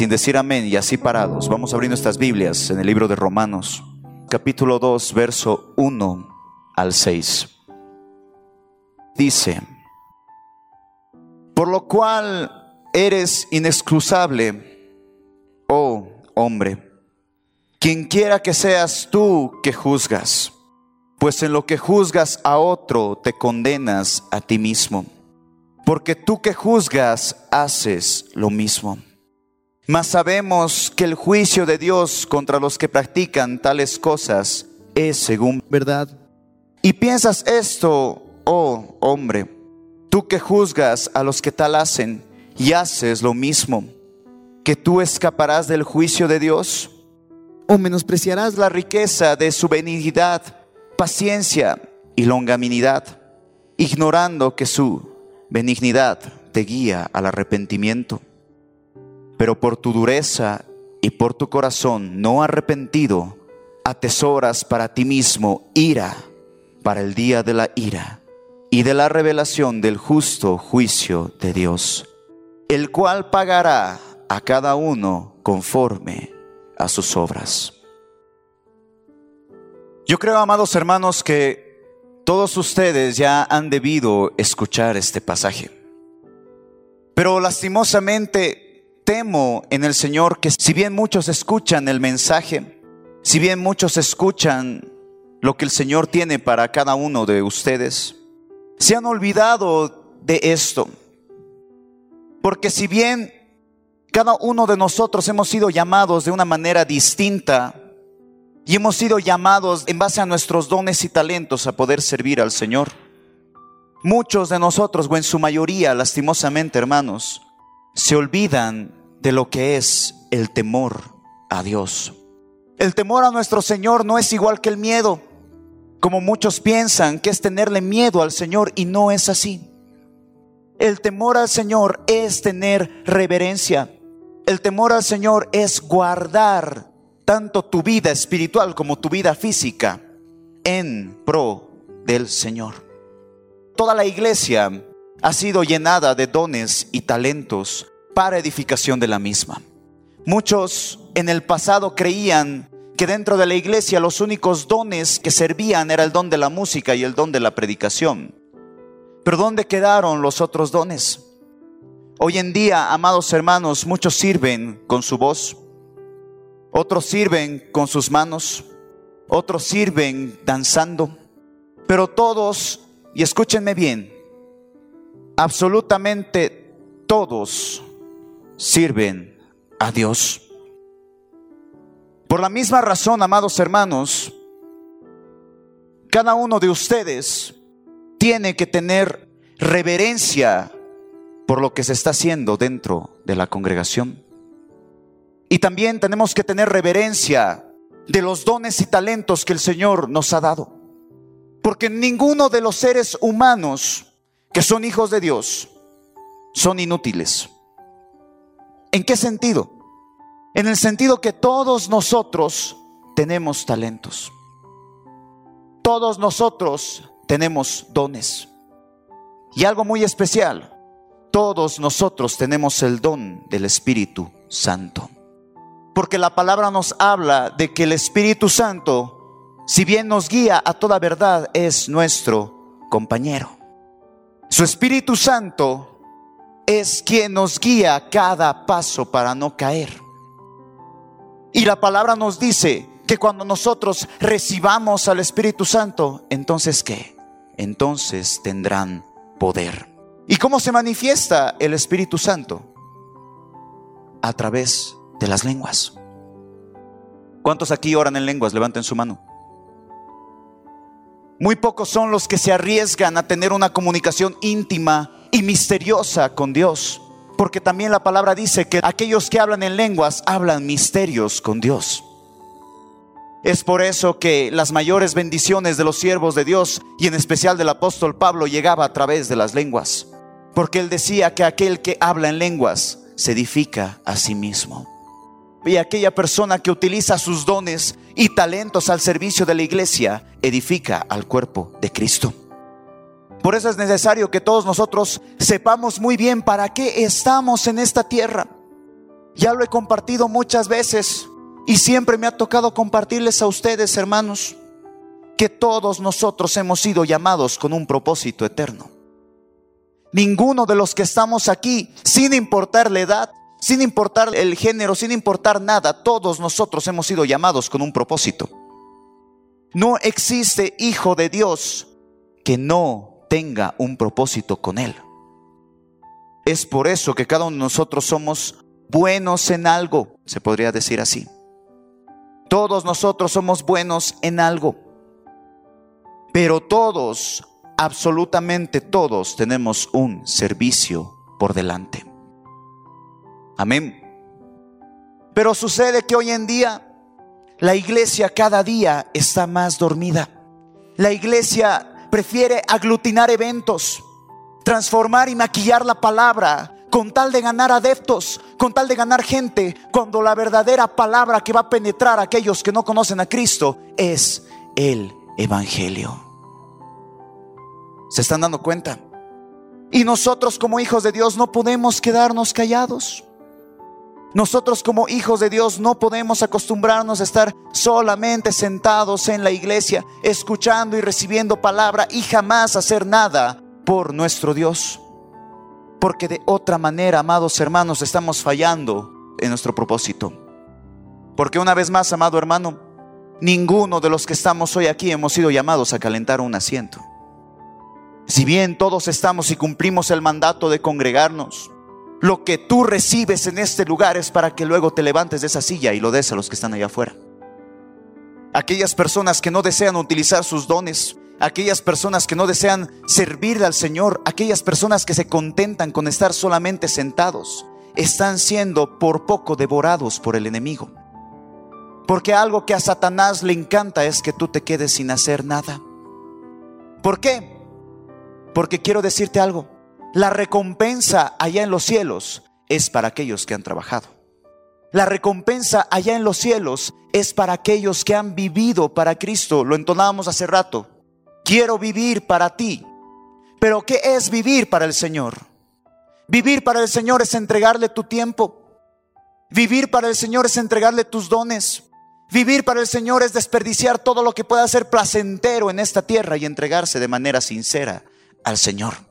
sin decir amén y así parados, vamos a abrir nuestras Biblias en el libro de Romanos, capítulo 2, verso 1 al 6. Dice, por lo cual eres inexcusable, oh hombre, quien quiera que seas tú que juzgas, pues en lo que juzgas a otro te condenas a ti mismo, porque tú que juzgas haces lo mismo. Mas sabemos que el juicio de Dios contra los que practican tales cosas es según verdad. Y piensas esto, oh hombre, Tú que juzgas a los que tal hacen y haces lo mismo, que tú escaparás del juicio de Dios o menospreciarás la riqueza de su benignidad, paciencia y longanimidad, ignorando que su benignidad te guía al arrepentimiento. Pero por tu dureza y por tu corazón no arrepentido, atesoras para ti mismo ira para el día de la ira y de la revelación del justo juicio de Dios, el cual pagará a cada uno conforme a sus obras. Yo creo, amados hermanos, que todos ustedes ya han debido escuchar este pasaje. Pero lastimosamente temo en el Señor que si bien muchos escuchan el mensaje, si bien muchos escuchan lo que el Señor tiene para cada uno de ustedes, se han olvidado de esto. Porque si bien cada uno de nosotros hemos sido llamados de una manera distinta y hemos sido llamados en base a nuestros dones y talentos a poder servir al Señor, muchos de nosotros, o en su mayoría, lastimosamente hermanos, se olvidan de lo que es el temor a Dios. El temor a nuestro Señor no es igual que el miedo como muchos piensan que es tenerle miedo al Señor y no es así. El temor al Señor es tener reverencia. El temor al Señor es guardar tanto tu vida espiritual como tu vida física en pro del Señor. Toda la iglesia ha sido llenada de dones y talentos para edificación de la misma. Muchos en el pasado creían que dentro de la iglesia los únicos dones que servían era el don de la música y el don de la predicación. Pero ¿dónde quedaron los otros dones? Hoy en día, amados hermanos, muchos sirven con su voz, otros sirven con sus manos, otros sirven danzando, pero todos, y escúchenme bien, absolutamente todos sirven a Dios. Por la misma razón, amados hermanos, cada uno de ustedes tiene que tener reverencia por lo que se está haciendo dentro de la congregación. Y también tenemos que tener reverencia de los dones y talentos que el Señor nos ha dado. Porque ninguno de los seres humanos que son hijos de Dios son inútiles. ¿En qué sentido? En el sentido que todos nosotros tenemos talentos. Todos nosotros tenemos dones. Y algo muy especial, todos nosotros tenemos el don del Espíritu Santo. Porque la palabra nos habla de que el Espíritu Santo, si bien nos guía a toda verdad, es nuestro compañero. Su Espíritu Santo es quien nos guía cada paso para no caer. Y la palabra nos dice que cuando nosotros recibamos al Espíritu Santo, entonces ¿qué? Entonces tendrán poder. ¿Y cómo se manifiesta el Espíritu Santo? A través de las lenguas. ¿Cuántos aquí oran en lenguas? Levanten su mano. Muy pocos son los que se arriesgan a tener una comunicación íntima y misteriosa con Dios. Porque también la palabra dice que aquellos que hablan en lenguas hablan misterios con Dios. Es por eso que las mayores bendiciones de los siervos de Dios y en especial del apóstol Pablo llegaba a través de las lenguas. Porque él decía que aquel que habla en lenguas se edifica a sí mismo. Y aquella persona que utiliza sus dones y talentos al servicio de la iglesia edifica al cuerpo de Cristo. Por eso es necesario que todos nosotros sepamos muy bien para qué estamos en esta tierra. Ya lo he compartido muchas veces y siempre me ha tocado compartirles a ustedes, hermanos, que todos nosotros hemos sido llamados con un propósito eterno. Ninguno de los que estamos aquí, sin importar la edad, sin importar el género, sin importar nada, todos nosotros hemos sido llamados con un propósito. No existe hijo de Dios que no tenga un propósito con él. Es por eso que cada uno de nosotros somos buenos en algo, se podría decir así. Todos nosotros somos buenos en algo. Pero todos, absolutamente todos, tenemos un servicio por delante. Amén. Pero sucede que hoy en día la iglesia cada día está más dormida. La iglesia prefiere aglutinar eventos, transformar y maquillar la palabra con tal de ganar adeptos, con tal de ganar gente, cuando la verdadera palabra que va a penetrar a aquellos que no conocen a Cristo es el Evangelio. ¿Se están dando cuenta? Y nosotros como hijos de Dios no podemos quedarnos callados. Nosotros como hijos de Dios no podemos acostumbrarnos a estar solamente sentados en la iglesia, escuchando y recibiendo palabra y jamás hacer nada por nuestro Dios. Porque de otra manera, amados hermanos, estamos fallando en nuestro propósito. Porque una vez más, amado hermano, ninguno de los que estamos hoy aquí hemos sido llamados a calentar un asiento. Si bien todos estamos y cumplimos el mandato de congregarnos, lo que tú recibes en este lugar es para que luego te levantes de esa silla y lo des a los que están allá afuera. Aquellas personas que no desean utilizar sus dones, aquellas personas que no desean servirle al Señor, aquellas personas que se contentan con estar solamente sentados, están siendo por poco devorados por el enemigo. Porque algo que a Satanás le encanta es que tú te quedes sin hacer nada. ¿Por qué? Porque quiero decirte algo. La recompensa allá en los cielos es para aquellos que han trabajado. La recompensa allá en los cielos es para aquellos que han vivido para Cristo. Lo entonábamos hace rato. Quiero vivir para ti. Pero ¿qué es vivir para el Señor? Vivir para el Señor es entregarle tu tiempo. Vivir para el Señor es entregarle tus dones. Vivir para el Señor es desperdiciar todo lo que pueda ser placentero en esta tierra y entregarse de manera sincera al Señor.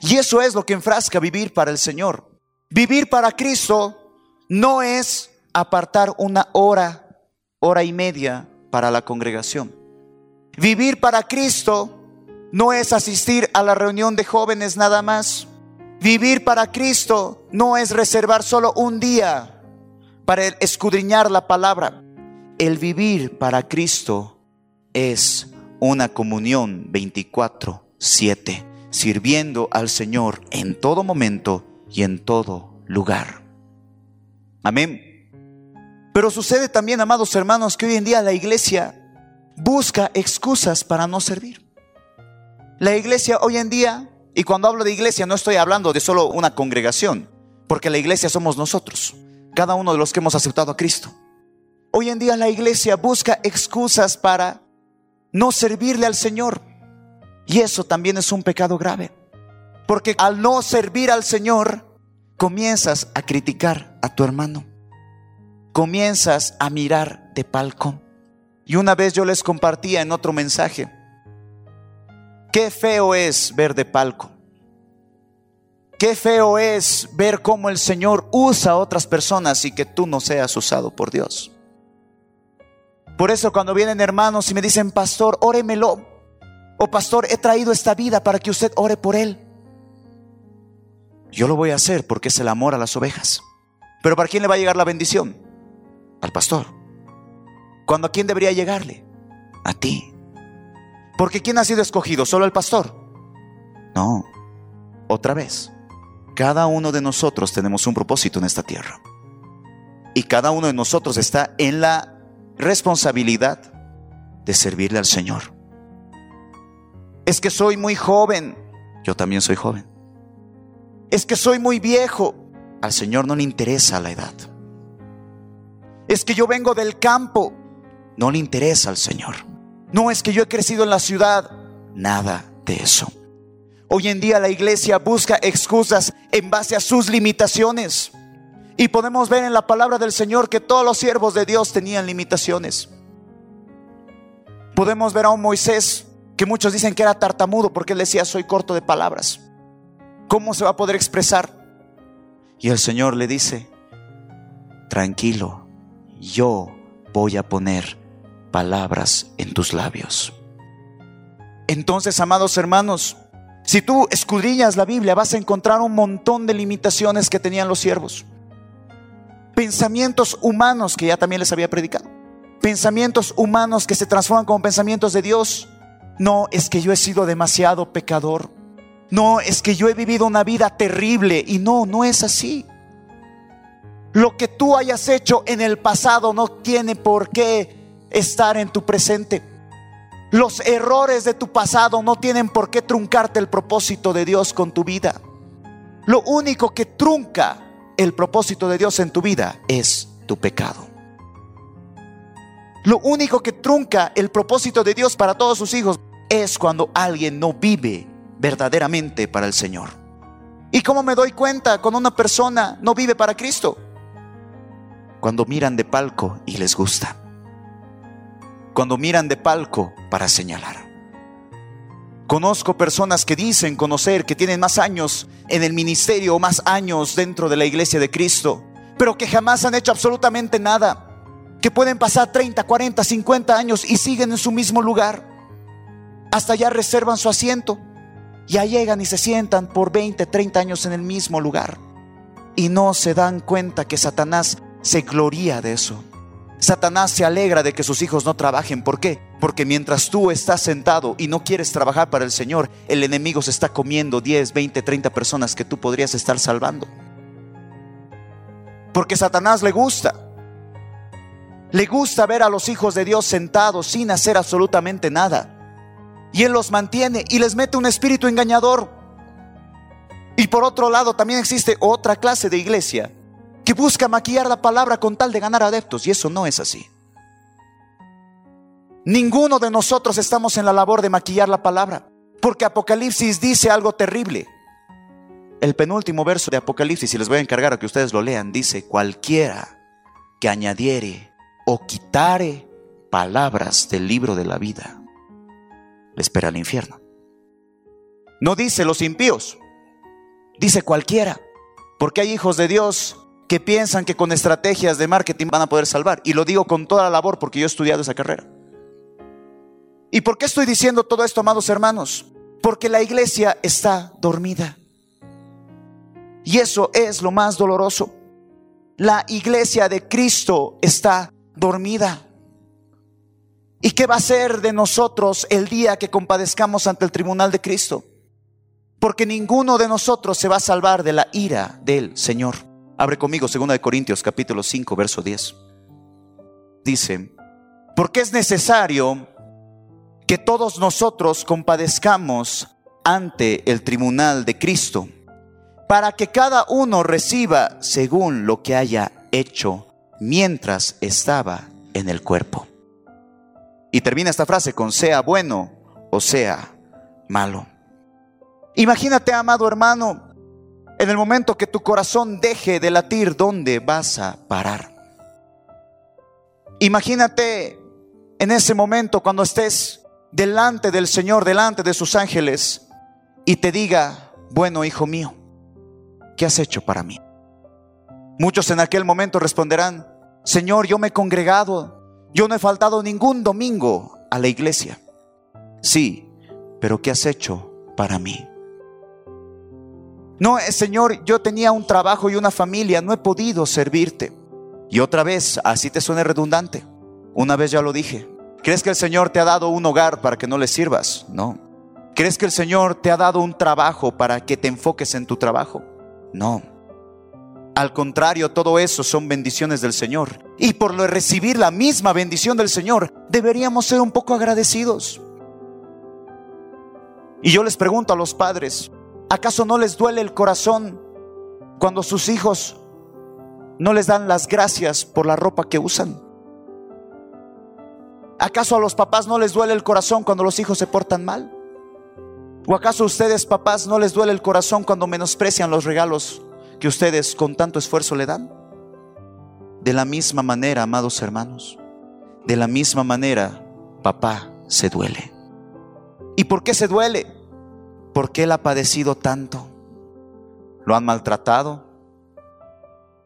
Y eso es lo que enfrasca vivir para el Señor. Vivir para Cristo no es apartar una hora, hora y media para la congregación. Vivir para Cristo no es asistir a la reunión de jóvenes nada más. Vivir para Cristo no es reservar solo un día para escudriñar la palabra. El vivir para Cristo es una comunión 24/7 sirviendo al Señor en todo momento y en todo lugar. Amén. Pero sucede también, amados hermanos, que hoy en día la iglesia busca excusas para no servir. La iglesia hoy en día, y cuando hablo de iglesia no estoy hablando de solo una congregación, porque la iglesia somos nosotros, cada uno de los que hemos aceptado a Cristo. Hoy en día la iglesia busca excusas para no servirle al Señor. Y eso también es un pecado grave. Porque al no servir al Señor, comienzas a criticar a tu hermano. Comienzas a mirar de palco. Y una vez yo les compartía en otro mensaje, qué feo es ver de palco. Qué feo es ver cómo el Señor usa a otras personas y que tú no seas usado por Dios. Por eso cuando vienen hermanos y me dicen, pastor, óremelo, o pastor, he traído esta vida para que usted ore por él. Yo lo voy a hacer porque es el amor a las ovejas. Pero ¿para quién le va a llegar la bendición? Al pastor. ¿Cuándo a quién debería llegarle? A ti. Porque ¿quién ha sido escogido? ¿Solo el pastor? No. Otra vez. Cada uno de nosotros tenemos un propósito en esta tierra. Y cada uno de nosotros está en la responsabilidad de servirle al Señor. Es que soy muy joven. Yo también soy joven. Es que soy muy viejo. Al Señor no le interesa la edad. Es que yo vengo del campo. No le interesa al Señor. No es que yo he crecido en la ciudad. Nada de eso. Hoy en día la iglesia busca excusas en base a sus limitaciones. Y podemos ver en la palabra del Señor que todos los siervos de Dios tenían limitaciones. Podemos ver a un Moisés que muchos dicen que era tartamudo porque él decía soy corto de palabras. ¿Cómo se va a poder expresar? Y el Señor le dice, tranquilo, yo voy a poner palabras en tus labios. Entonces, amados hermanos, si tú escudriñas la Biblia, vas a encontrar un montón de limitaciones que tenían los siervos. Pensamientos humanos que ya también les había predicado. Pensamientos humanos que se transforman como pensamientos de Dios. No es que yo he sido demasiado pecador. No es que yo he vivido una vida terrible. Y no, no es así. Lo que tú hayas hecho en el pasado no tiene por qué estar en tu presente. Los errores de tu pasado no tienen por qué truncarte el propósito de Dios con tu vida. Lo único que trunca el propósito de Dios en tu vida es tu pecado. Lo único que trunca el propósito de Dios para todos sus hijos es cuando alguien no vive verdaderamente para el Señor. ¿Y cómo me doy cuenta cuando una persona no vive para Cristo? Cuando miran de palco y les gusta cuando miran de palco para señalar. Conozco personas que dicen conocer que tienen más años en el ministerio o más años dentro de la iglesia de Cristo, pero que jamás han hecho absolutamente nada, que pueden pasar 30, 40, 50 años y siguen en su mismo lugar. Hasta ya reservan su asiento, ya llegan y se sientan por 20, 30 años en el mismo lugar. Y no se dan cuenta que Satanás se gloria de eso. Satanás se alegra de que sus hijos no trabajen. ¿Por qué? Porque mientras tú estás sentado y no quieres trabajar para el Señor, el enemigo se está comiendo 10, 20, 30 personas que tú podrías estar salvando. Porque Satanás le gusta. Le gusta ver a los hijos de Dios sentados sin hacer absolutamente nada. Y Él los mantiene y les mete un espíritu engañador. Y por otro lado también existe otra clase de iglesia que busca maquillar la palabra con tal de ganar adeptos. Y eso no es así. Ninguno de nosotros estamos en la labor de maquillar la palabra, porque Apocalipsis dice algo terrible. El penúltimo verso de Apocalipsis, y les voy a encargar a que ustedes lo lean, dice, cualquiera que añadiere o quitare palabras del libro de la vida, le espera el infierno. No dice los impíos, dice cualquiera, porque hay hijos de Dios que piensan que con estrategias de marketing van a poder salvar. Y lo digo con toda la labor porque yo he estudiado esa carrera. ¿Y por qué estoy diciendo todo esto, amados hermanos? Porque la iglesia está dormida. Y eso es lo más doloroso. La iglesia de Cristo está dormida. ¿Y qué va a ser de nosotros el día que compadezcamos ante el tribunal de Cristo? Porque ninguno de nosotros se va a salvar de la ira del Señor. Abre conmigo 2 Corintios capítulo 5, verso 10. Dice, porque es necesario que todos nosotros compadezcamos ante el tribunal de Cristo, para que cada uno reciba según lo que haya hecho mientras estaba en el cuerpo. Y termina esta frase con sea bueno o sea malo. Imagínate, amado hermano, en el momento que tu corazón deje de latir, ¿dónde vas a parar? Imagínate en ese momento cuando estés delante del Señor, delante de sus ángeles, y te diga, bueno, hijo mío, ¿qué has hecho para mí? Muchos en aquel momento responderán, Señor, yo me he congregado, yo no he faltado ningún domingo a la iglesia. Sí, pero ¿qué has hecho para mí? No, eh, Señor, yo tenía un trabajo y una familia, no he podido servirte. Y otra vez, así te suene redundante. Una vez ya lo dije. ¿Crees que el Señor te ha dado un hogar para que no le sirvas? No. ¿Crees que el Señor te ha dado un trabajo para que te enfoques en tu trabajo? No. Al contrario, todo eso son bendiciones del Señor. Y por recibir la misma bendición del Señor, deberíamos ser un poco agradecidos. Y yo les pregunto a los padres, ¿Acaso no les duele el corazón cuando sus hijos no les dan las gracias por la ropa que usan? ¿Acaso a los papás no les duele el corazón cuando los hijos se portan mal? ¿O acaso a ustedes papás no les duele el corazón cuando menosprecian los regalos que ustedes con tanto esfuerzo le dan? De la misma manera, amados hermanos, de la misma manera, papá se duele. ¿Y por qué se duele? Porque él ha padecido tanto. Lo han maltratado,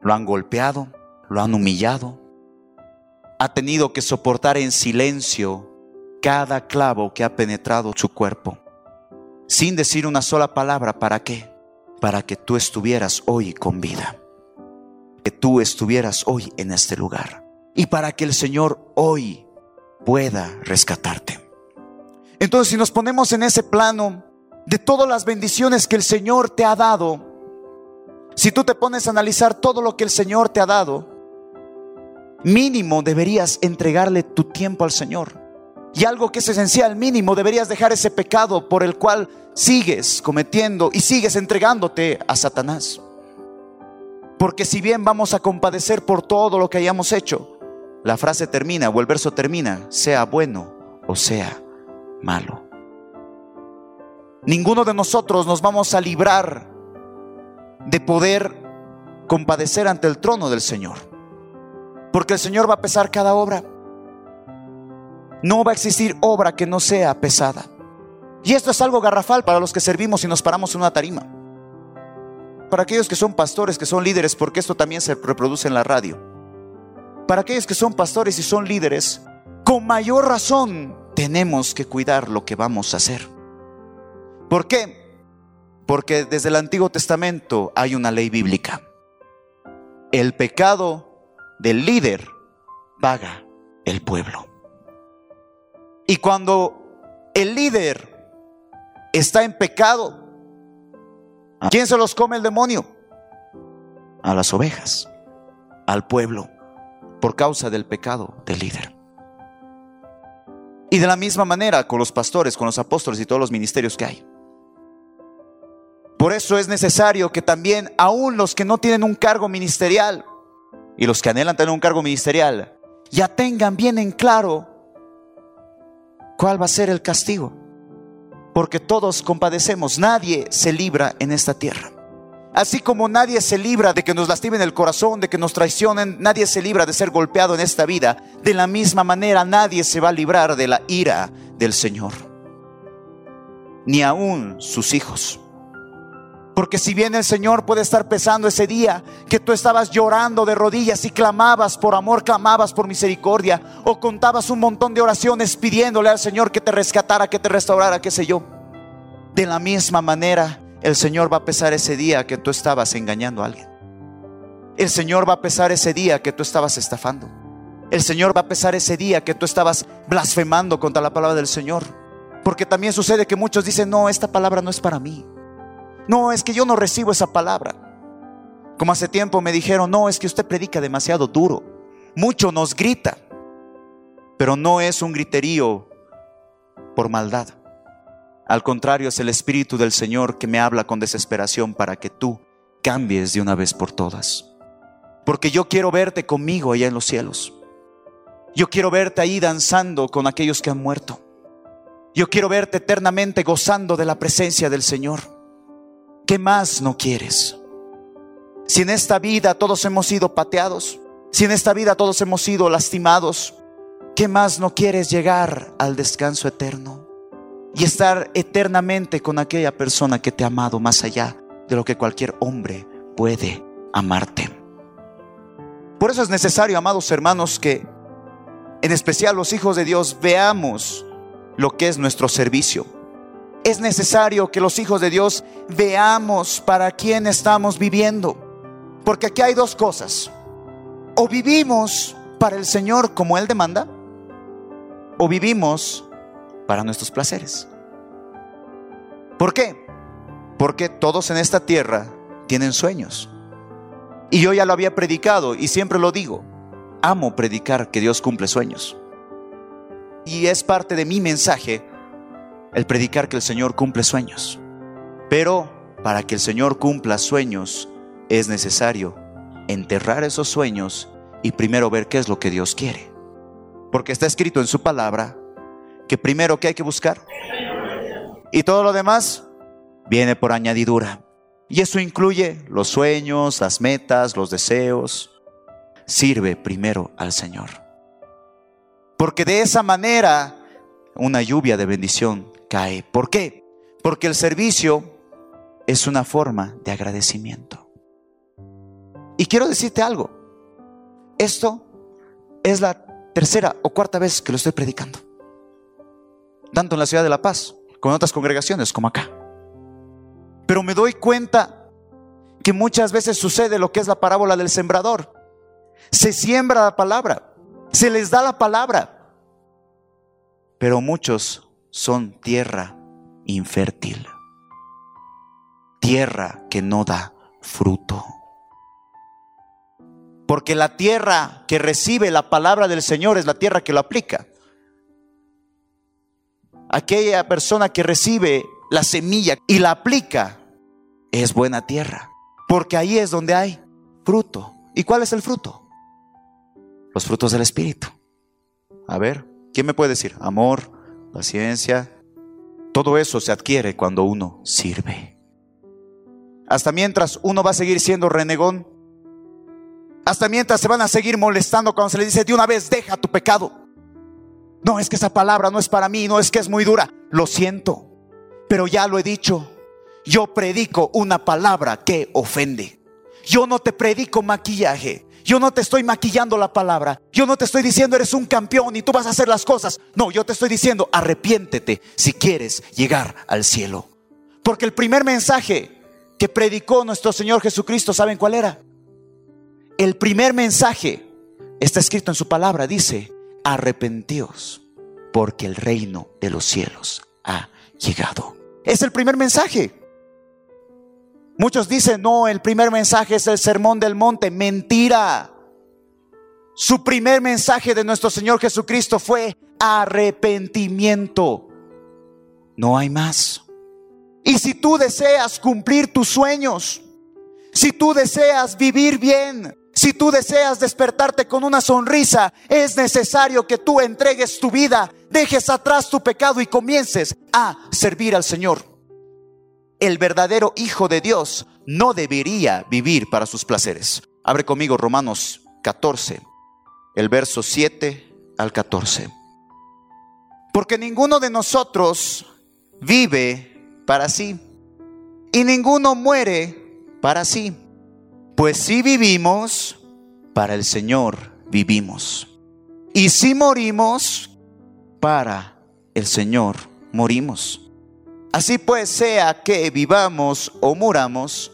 lo han golpeado, lo han humillado. Ha tenido que soportar en silencio cada clavo que ha penetrado su cuerpo, sin decir una sola palabra. ¿Para qué? Para que tú estuvieras hoy con vida, que tú estuvieras hoy en este lugar y para que el Señor hoy pueda rescatarte. Entonces, si nos ponemos en ese plano de todas las bendiciones que el Señor te ha dado, si tú te pones a analizar todo lo que el Señor te ha dado, mínimo deberías entregarle tu tiempo al Señor. Y algo que es esencial, mínimo, deberías dejar ese pecado por el cual sigues cometiendo y sigues entregándote a Satanás. Porque si bien vamos a compadecer por todo lo que hayamos hecho, la frase termina o el verso termina, sea bueno o sea malo. Ninguno de nosotros nos vamos a librar de poder compadecer ante el trono del Señor. Porque el Señor va a pesar cada obra. No va a existir obra que no sea pesada. Y esto es algo garrafal para los que servimos y nos paramos en una tarima. Para aquellos que son pastores, que son líderes, porque esto también se reproduce en la radio. Para aquellos que son pastores y son líderes, con mayor razón tenemos que cuidar lo que vamos a hacer. ¿Por qué? Porque desde el Antiguo Testamento hay una ley bíblica. El pecado del líder paga el pueblo. Y cuando el líder está en pecado, ¿a quién se los come el demonio? A las ovejas, al pueblo, por causa del pecado del líder. Y de la misma manera con los pastores, con los apóstoles y todos los ministerios que hay. Por eso es necesario que también aún los que no tienen un cargo ministerial y los que anhelan tener un cargo ministerial, ya tengan bien en claro ¿Cuál va a ser el castigo? Porque todos compadecemos, nadie se libra en esta tierra. Así como nadie se libra de que nos lastimen el corazón, de que nos traicionen, nadie se libra de ser golpeado en esta vida. De la misma manera, nadie se va a librar de la ira del Señor. Ni aún sus hijos. Porque si bien el Señor puede estar pesando ese día que tú estabas llorando de rodillas y clamabas por amor, clamabas por misericordia, o contabas un montón de oraciones pidiéndole al Señor que te rescatara, que te restaurara, qué sé yo. De la misma manera, el Señor va a pesar ese día que tú estabas engañando a alguien. El Señor va a pesar ese día que tú estabas estafando. El Señor va a pesar ese día que tú estabas blasfemando contra la palabra del Señor. Porque también sucede que muchos dicen, no, esta palabra no es para mí. No, es que yo no recibo esa palabra. Como hace tiempo me dijeron, no, es que usted predica demasiado duro. Mucho nos grita, pero no es un griterío por maldad. Al contrario, es el Espíritu del Señor que me habla con desesperación para que tú cambies de una vez por todas. Porque yo quiero verte conmigo allá en los cielos. Yo quiero verte ahí danzando con aquellos que han muerto. Yo quiero verte eternamente gozando de la presencia del Señor. ¿Qué más no quieres? Si en esta vida todos hemos sido pateados, si en esta vida todos hemos sido lastimados, ¿qué más no quieres llegar al descanso eterno? Y estar eternamente con aquella persona que te ha amado más allá de lo que cualquier hombre puede amarte. Por eso es necesario, amados hermanos, que en especial los hijos de Dios veamos lo que es nuestro servicio es necesario que los hijos de Dios veamos para quién estamos viviendo. Porque aquí hay dos cosas. O vivimos para el Señor como Él demanda, o vivimos para nuestros placeres. ¿Por qué? Porque todos en esta tierra tienen sueños. Y yo ya lo había predicado y siempre lo digo. Amo predicar que Dios cumple sueños. Y es parte de mi mensaje el predicar que el Señor cumple sueños. Pero para que el Señor cumpla sueños es necesario enterrar esos sueños y primero ver qué es lo que Dios quiere. Porque está escrito en su palabra que primero que hay que buscar y todo lo demás viene por añadidura. Y eso incluye los sueños, las metas, los deseos. sirve primero al Señor. Porque de esa manera una lluvia de bendición cae. ¿Por qué? Porque el servicio es una forma de agradecimiento. Y quiero decirte algo. Esto es la tercera o cuarta vez que lo estoy predicando. Tanto en la ciudad de La Paz, como en otras congregaciones, como acá. Pero me doy cuenta que muchas veces sucede lo que es la parábola del sembrador. Se siembra la palabra, se les da la palabra, pero muchos son tierra infértil, tierra que no da fruto. Porque la tierra que recibe la palabra del Señor es la tierra que lo aplica. Aquella persona que recibe la semilla y la aplica es buena tierra. Porque ahí es donde hay fruto. ¿Y cuál es el fruto? Los frutos del Espíritu. A ver, ¿quién me puede decir? Amor, paciencia. Todo eso se adquiere cuando uno sirve. Hasta mientras uno va a seguir siendo renegón. Hasta mientras se van a seguir molestando cuando se le dice de una vez, deja tu pecado. No, es que esa palabra no es para mí, no es que es muy dura. Lo siento, pero ya lo he dicho. Yo predico una palabra que ofende. Yo no te predico maquillaje. Yo no te estoy maquillando la palabra. Yo no te estoy diciendo eres un campeón y tú vas a hacer las cosas. No, yo te estoy diciendo arrepiéntete si quieres llegar al cielo. Porque el primer mensaje que predicó nuestro Señor Jesucristo, ¿saben cuál era? El primer mensaje está escrito en su palabra. Dice, arrepentíos porque el reino de los cielos ha llegado. Es el primer mensaje. Muchos dicen, no, el primer mensaje es el sermón del monte. Mentira. Su primer mensaje de nuestro Señor Jesucristo fue arrepentimiento. No hay más. Y si tú deseas cumplir tus sueños, si tú deseas vivir bien, si tú deseas despertarte con una sonrisa, es necesario que tú entregues tu vida, dejes atrás tu pecado y comiences a servir al Señor el verdadero Hijo de Dios no debería vivir para sus placeres. Abre conmigo Romanos 14, el verso 7 al 14. Porque ninguno de nosotros vive para sí y ninguno muere para sí. Pues si vivimos, para el Señor vivimos. Y si morimos, para el Señor morimos. Así pues, sea que vivamos o muramos,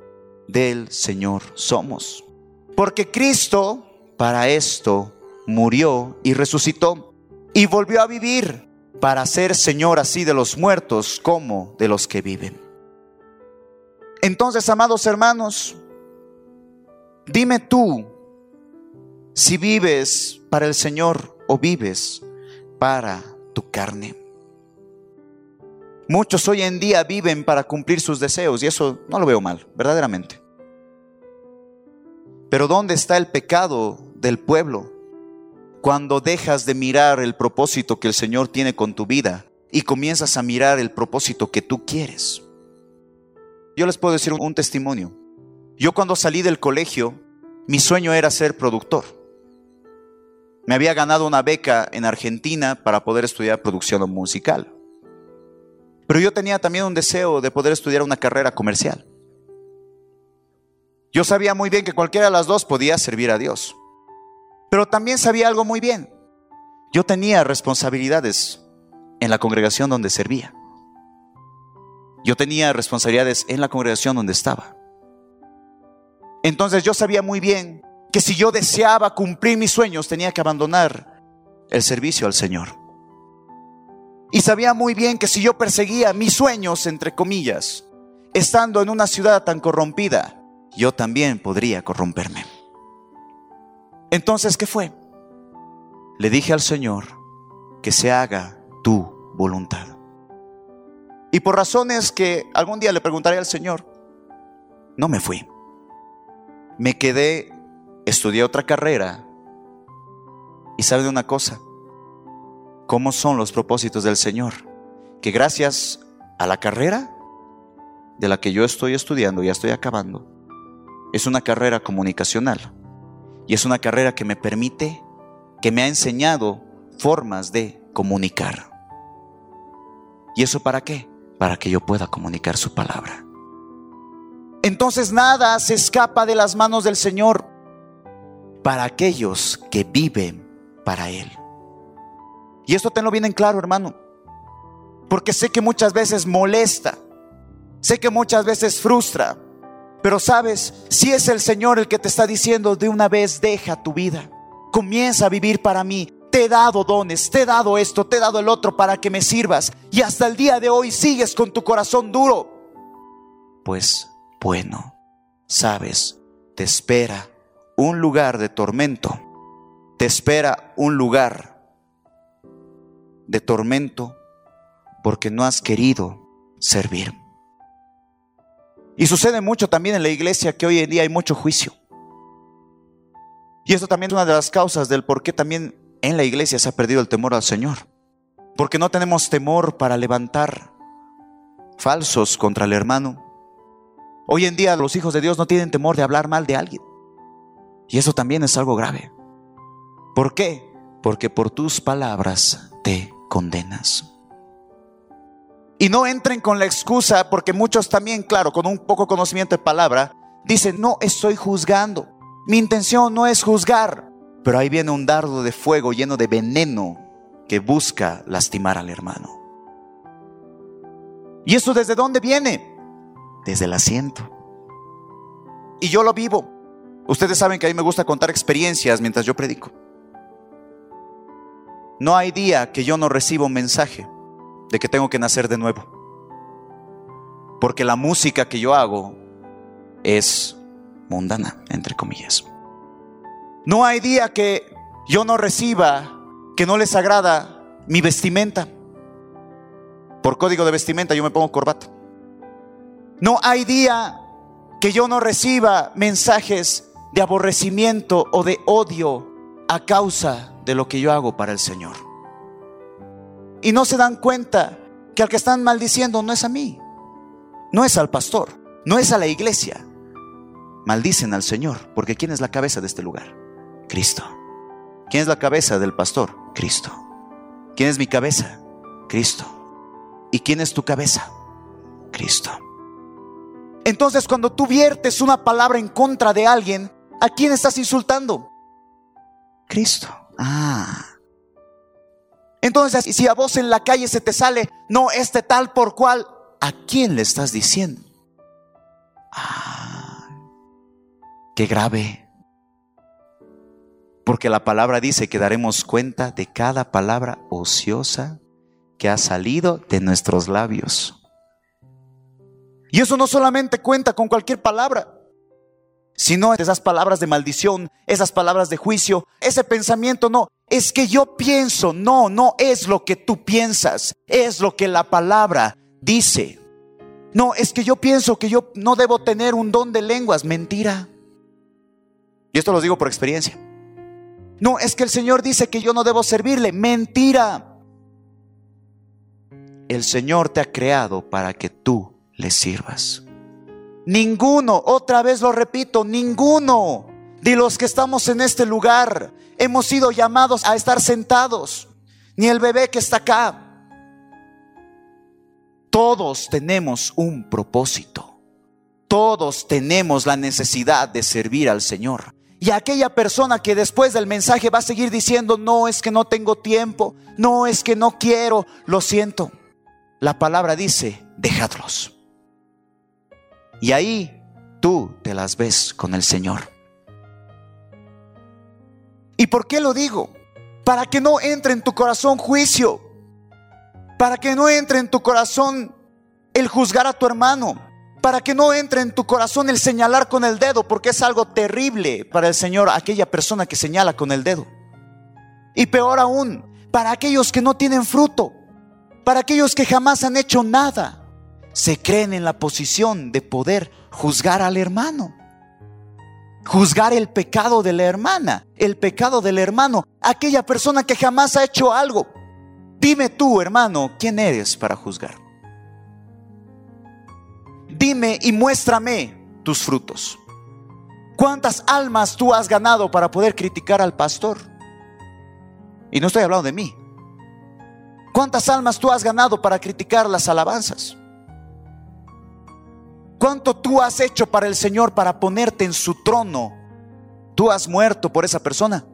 del Señor somos. Porque Cristo para esto murió y resucitó y volvió a vivir para ser Señor así de los muertos como de los que viven. Entonces, amados hermanos, dime tú si vives para el Señor o vives para tu carne. Muchos hoy en día viven para cumplir sus deseos y eso no lo veo mal, verdaderamente. Pero ¿dónde está el pecado del pueblo? Cuando dejas de mirar el propósito que el Señor tiene con tu vida y comienzas a mirar el propósito que tú quieres. Yo les puedo decir un testimonio. Yo cuando salí del colegio, mi sueño era ser productor. Me había ganado una beca en Argentina para poder estudiar producción musical. Pero yo tenía también un deseo de poder estudiar una carrera comercial. Yo sabía muy bien que cualquiera de las dos podía servir a Dios. Pero también sabía algo muy bien. Yo tenía responsabilidades en la congregación donde servía. Yo tenía responsabilidades en la congregación donde estaba. Entonces yo sabía muy bien que si yo deseaba cumplir mis sueños tenía que abandonar el servicio al Señor. Y sabía muy bien que si yo perseguía mis sueños, entre comillas, estando en una ciudad tan corrompida, yo también podría corromperme. Entonces, ¿qué fue? Le dije al Señor que se haga tu voluntad. Y por razones que algún día le preguntaré al Señor, no me fui. Me quedé, estudié otra carrera. Y sabe de una cosa, cómo son los propósitos del Señor. Que gracias a la carrera de la que yo estoy estudiando, ya estoy acabando, es una carrera comunicacional. Y es una carrera que me permite, que me ha enseñado formas de comunicar. ¿Y eso para qué? Para que yo pueda comunicar su palabra. Entonces nada se escapa de las manos del Señor para aquellos que viven para Él. Y esto tenlo bien en claro, hermano. Porque sé que muchas veces molesta. Sé que muchas veces frustra. Pero sabes, si es el Señor el que te está diciendo de una vez, deja tu vida. Comienza a vivir para mí. Te he dado dones, te he dado esto, te he dado el otro para que me sirvas. Y hasta el día de hoy sigues con tu corazón duro. Pues bueno, sabes, te espera un lugar de tormento. Te espera un lugar de tormento porque no has querido servir. Y sucede mucho también en la iglesia que hoy en día hay mucho juicio. Y esto también es una de las causas del por qué también en la iglesia se ha perdido el temor al Señor. Porque no tenemos temor para levantar falsos contra el hermano. Hoy en día los hijos de Dios no tienen temor de hablar mal de alguien. Y eso también es algo grave. ¿Por qué? Porque por tus palabras te condenas. Y no entren con la excusa, porque muchos también, claro, con un poco conocimiento de palabra, dicen, no estoy juzgando. Mi intención no es juzgar. Pero ahí viene un dardo de fuego lleno de veneno que busca lastimar al hermano. ¿Y eso desde dónde viene? Desde el asiento. Y yo lo vivo. Ustedes saben que a mí me gusta contar experiencias mientras yo predico. No hay día que yo no reciba un mensaje de que tengo que nacer de nuevo. Porque la música que yo hago es mundana, entre comillas. No hay día que yo no reciba, que no les agrada mi vestimenta. Por código de vestimenta yo me pongo corbata. No hay día que yo no reciba mensajes de aborrecimiento o de odio a causa de lo que yo hago para el Señor. Y no se dan cuenta que al que están maldiciendo no es a mí, no es al pastor, no es a la iglesia. Maldicen al Señor, porque ¿quién es la cabeza de este lugar? Cristo. ¿Quién es la cabeza del pastor? Cristo. ¿Quién es mi cabeza? Cristo. ¿Y quién es tu cabeza? Cristo. Entonces cuando tú viertes una palabra en contra de alguien, ¿a quién estás insultando? Cristo. Ah. Entonces, si a vos en la calle se te sale, no, este tal por cual, ¿a quién le estás diciendo? Ah, qué grave. Porque la palabra dice que daremos cuenta de cada palabra ociosa que ha salido de nuestros labios. Y eso no solamente cuenta con cualquier palabra, sino esas palabras de maldición, esas palabras de juicio, ese pensamiento, no, es que yo pienso, no, no es lo que tú piensas, es lo que la palabra dice. No, es que yo pienso que yo no debo tener un don de lenguas, mentira. Y esto lo digo por experiencia. No, es que el Señor dice que yo no debo servirle, mentira. El Señor te ha creado para que tú le sirvas. Ninguno, otra vez lo repito, ninguno de los que estamos en este lugar hemos sido llamados a estar sentados, ni el bebé que está acá. Todos tenemos un propósito. Todos tenemos la necesidad de servir al Señor. Y aquella persona que después del mensaje va a seguir diciendo, no es que no tengo tiempo, no es que no quiero, lo siento. La palabra dice, dejadlos. Y ahí tú te las ves con el Señor. ¿Y por qué lo digo? Para que no entre en tu corazón juicio. Para que no entre en tu corazón el juzgar a tu hermano. Para que no entre en tu corazón el señalar con el dedo, porque es algo terrible para el Señor aquella persona que señala con el dedo. Y peor aún, para aquellos que no tienen fruto, para aquellos que jamás han hecho nada se creen en la posición de poder juzgar al hermano. Juzgar el pecado de la hermana, el pecado del hermano, aquella persona que jamás ha hecho algo. Dime tú, hermano, ¿quién eres para juzgar? Dime y muéstrame tus frutos. ¿Cuántas almas tú has ganado para poder criticar al pastor? Y no estoy hablando de mí. ¿Cuántas almas tú has ganado para criticar las alabanzas? ¿Cuánto tú has hecho para el Señor para ponerte en su trono? Tú has muerto por esa persona.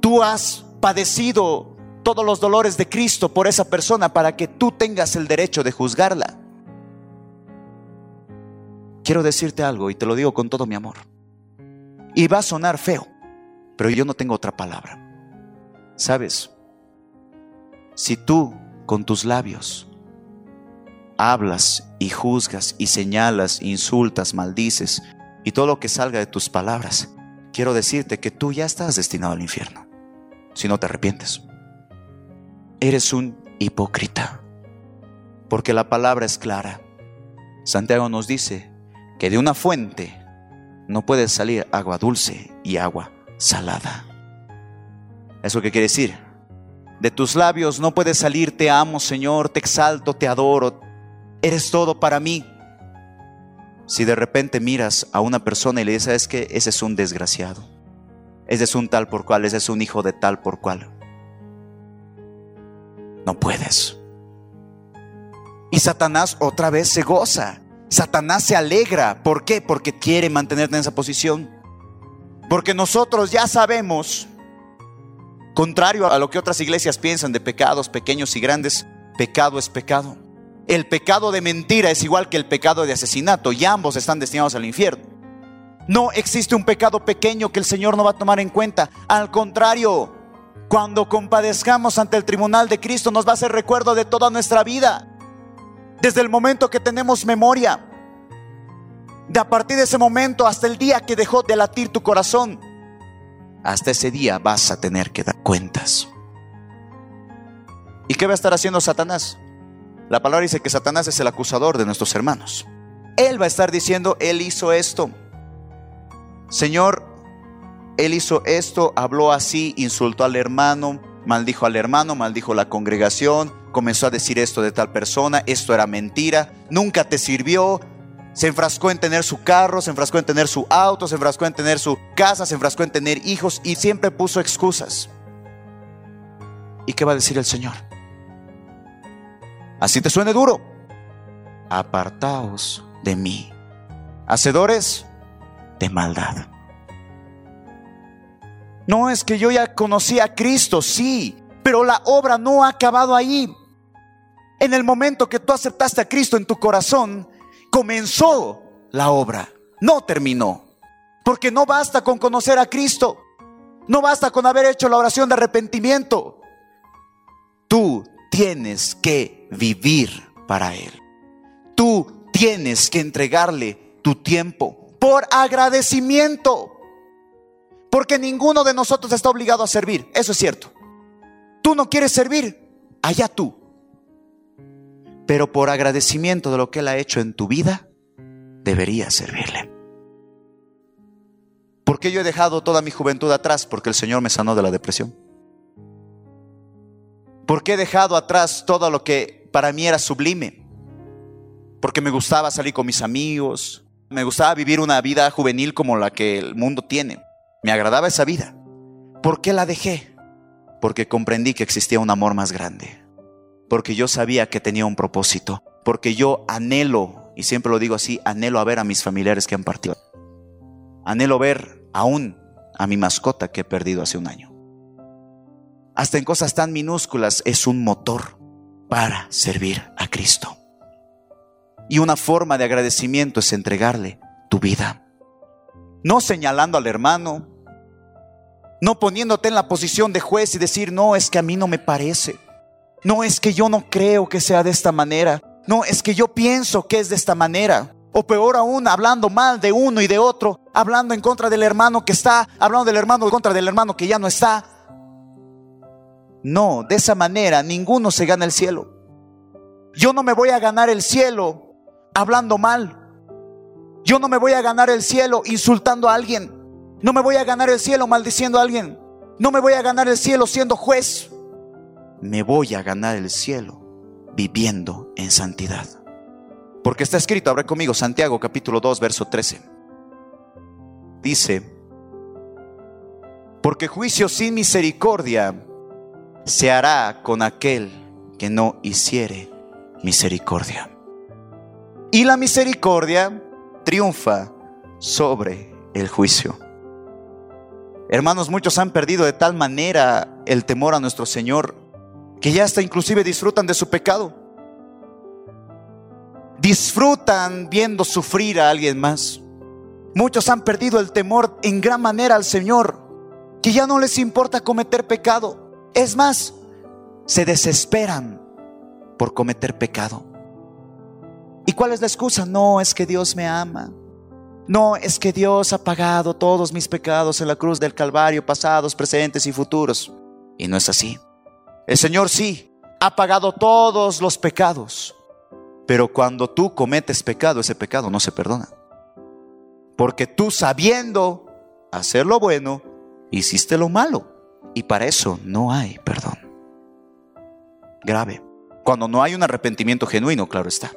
Tú has padecido todos los dolores de Cristo por esa persona para que tú tengas el derecho de juzgarla. Quiero decirte algo y te lo digo con todo mi amor. Y va a sonar feo, pero yo no tengo otra palabra. ¿Sabes? Si tú con tus labios hablas y juzgas y señalas, insultas, maldices y todo lo que salga de tus palabras, quiero decirte que tú ya estás destinado al infierno si no te arrepientes. Eres un hipócrita, porque la palabra es clara. Santiago nos dice que de una fuente no puede salir agua dulce y agua salada. ¿Eso qué quiere decir? De tus labios no puede salir te amo Señor, te exalto, te adoro, eres todo para mí. Si de repente miras a una persona y le dices, es que ese es un desgraciado, ese es un tal por cual, ese es un hijo de tal por cual, no puedes. Y Satanás otra vez se goza. Satanás se alegra. ¿Por qué? Porque quiere mantenerte en esa posición. Porque nosotros ya sabemos, contrario a lo que otras iglesias piensan de pecados pequeños y grandes, pecado es pecado. El pecado de mentira es igual que el pecado de asesinato y ambos están destinados al infierno. No existe un pecado pequeño que el Señor no va a tomar en cuenta. Al contrario, cuando compadezcamos ante el tribunal de Cristo nos va a hacer recuerdo de toda nuestra vida desde el momento que tenemos memoria. De a partir de ese momento hasta el día que dejó de latir tu corazón, hasta ese día vas a tener que dar cuentas. ¿Y qué va a estar haciendo Satanás? La palabra dice que Satanás es el acusador de nuestros hermanos. Él va a estar diciendo, Él hizo esto. Señor, Él hizo esto, habló así, insultó al hermano, maldijo al hermano, maldijo la congregación, comenzó a decir esto de tal persona, esto era mentira, nunca te sirvió, se enfrascó en tener su carro, se enfrascó en tener su auto, se enfrascó en tener su casa, se enfrascó en tener hijos y siempre puso excusas. ¿Y qué va a decir el Señor? Así te suene duro. Apartaos de mí, hacedores de maldad. No es que yo ya conocí a Cristo, sí, pero la obra no ha acabado ahí. En el momento que tú aceptaste a Cristo en tu corazón, comenzó la obra, no terminó. Porque no basta con conocer a Cristo, no basta con haber hecho la oración de arrepentimiento. Tú tienes que vivir para Él. Tú tienes que entregarle tu tiempo por agradecimiento. Porque ninguno de nosotros está obligado a servir. Eso es cierto. Tú no quieres servir, allá tú. Pero por agradecimiento de lo que Él ha hecho en tu vida, deberías servirle. ¿Por qué yo he dejado toda mi juventud atrás? Porque el Señor me sanó de la depresión. ¿Por qué he dejado atrás todo lo que para mí era sublime? Porque me gustaba salir con mis amigos, me gustaba vivir una vida juvenil como la que el mundo tiene. Me agradaba esa vida. ¿Por qué la dejé? Porque comprendí que existía un amor más grande. Porque yo sabía que tenía un propósito. Porque yo anhelo, y siempre lo digo así, anhelo a ver a mis familiares que han partido. Anhelo ver aún a mi mascota que he perdido hace un año. Hasta en cosas tan minúsculas es un motor para servir a Cristo. Y una forma de agradecimiento es entregarle tu vida. No señalando al hermano, no poniéndote en la posición de juez y decir, no, es que a mí no me parece. No, es que yo no creo que sea de esta manera. No, es que yo pienso que es de esta manera. O peor aún, hablando mal de uno y de otro, hablando en contra del hermano que está, hablando del hermano en contra del hermano que ya no está. No, de esa manera ninguno se gana el cielo. Yo no me voy a ganar el cielo hablando mal. Yo no me voy a ganar el cielo insultando a alguien. No me voy a ganar el cielo maldiciendo a alguien. No me voy a ganar el cielo siendo juez. Me voy a ganar el cielo viviendo en santidad. Porque está escrito, abre conmigo, Santiago capítulo 2, verso 13. dice, porque juicio sin misericordia se hará con aquel que no hiciere misericordia. Y la misericordia triunfa sobre el juicio. Hermanos, muchos han perdido de tal manera el temor a nuestro Señor que ya hasta inclusive disfrutan de su pecado. Disfrutan viendo sufrir a alguien más. Muchos han perdido el temor en gran manera al Señor, que ya no les importa cometer pecado. Es más, se desesperan por cometer pecado. ¿Y cuál es la excusa? No, es que Dios me ama. No, es que Dios ha pagado todos mis pecados en la cruz del Calvario, pasados, presentes y futuros. Y no es así. El Señor sí ha pagado todos los pecados. Pero cuando tú cometes pecado, ese pecado no se perdona. Porque tú sabiendo hacer lo bueno, hiciste lo malo. Y para eso no hay perdón. Grave. Cuando no hay un arrepentimiento genuino, claro está.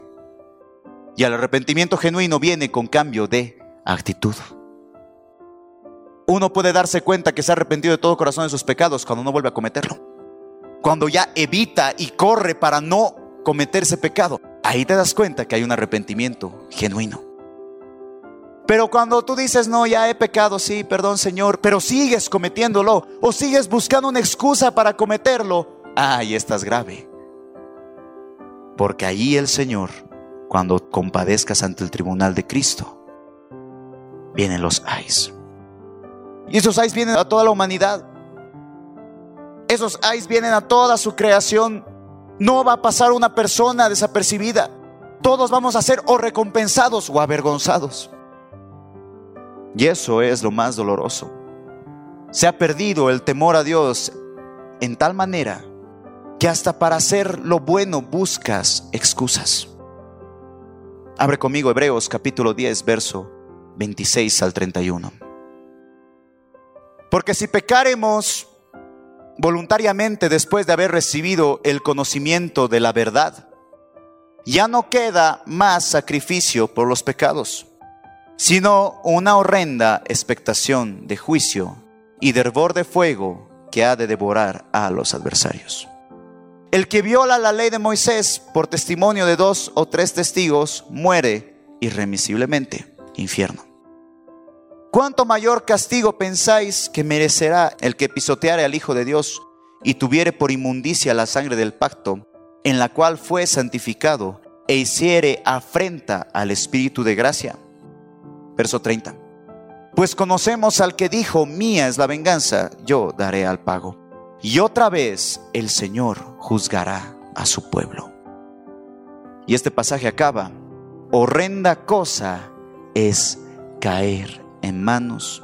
Y el arrepentimiento genuino viene con cambio de actitud. Uno puede darse cuenta que se ha arrepentido de todo corazón de sus pecados cuando no vuelve a cometerlo. Cuando ya evita y corre para no cometer ese pecado. Ahí te das cuenta que hay un arrepentimiento genuino. Pero cuando tú dices, no, ya he pecado, sí, perdón Señor, pero sigues cometiéndolo o sigues buscando una excusa para cometerlo, ahí estás grave. Porque ahí el Señor cuando compadezcas ante el tribunal de Cristo, vienen los ayes. Y esos ayes vienen a toda la humanidad. Esos ayes vienen a toda su creación. No va a pasar una persona desapercibida. Todos vamos a ser o recompensados o avergonzados. Y eso es lo más doloroso. Se ha perdido el temor a Dios en tal manera que hasta para hacer lo bueno buscas excusas. Abre conmigo Hebreos capítulo 10, verso 26 al 31. Porque si pecaremos voluntariamente después de haber recibido el conocimiento de la verdad, ya no queda más sacrificio por los pecados, sino una horrenda expectación de juicio y de hervor de fuego que ha de devorar a los adversarios. El que viola la ley de Moisés por testimonio de dos o tres testigos muere irremisiblemente, infierno. ¿Cuánto mayor castigo pensáis que merecerá el que pisoteare al Hijo de Dios y tuviere por inmundicia la sangre del pacto, en la cual fue santificado, e hiciere afrenta al Espíritu de gracia? Verso 30. Pues conocemos al que dijo, mía es la venganza, yo daré al pago. Y otra vez el Señor juzgará a su pueblo. Y este pasaje acaba, horrenda cosa es caer en manos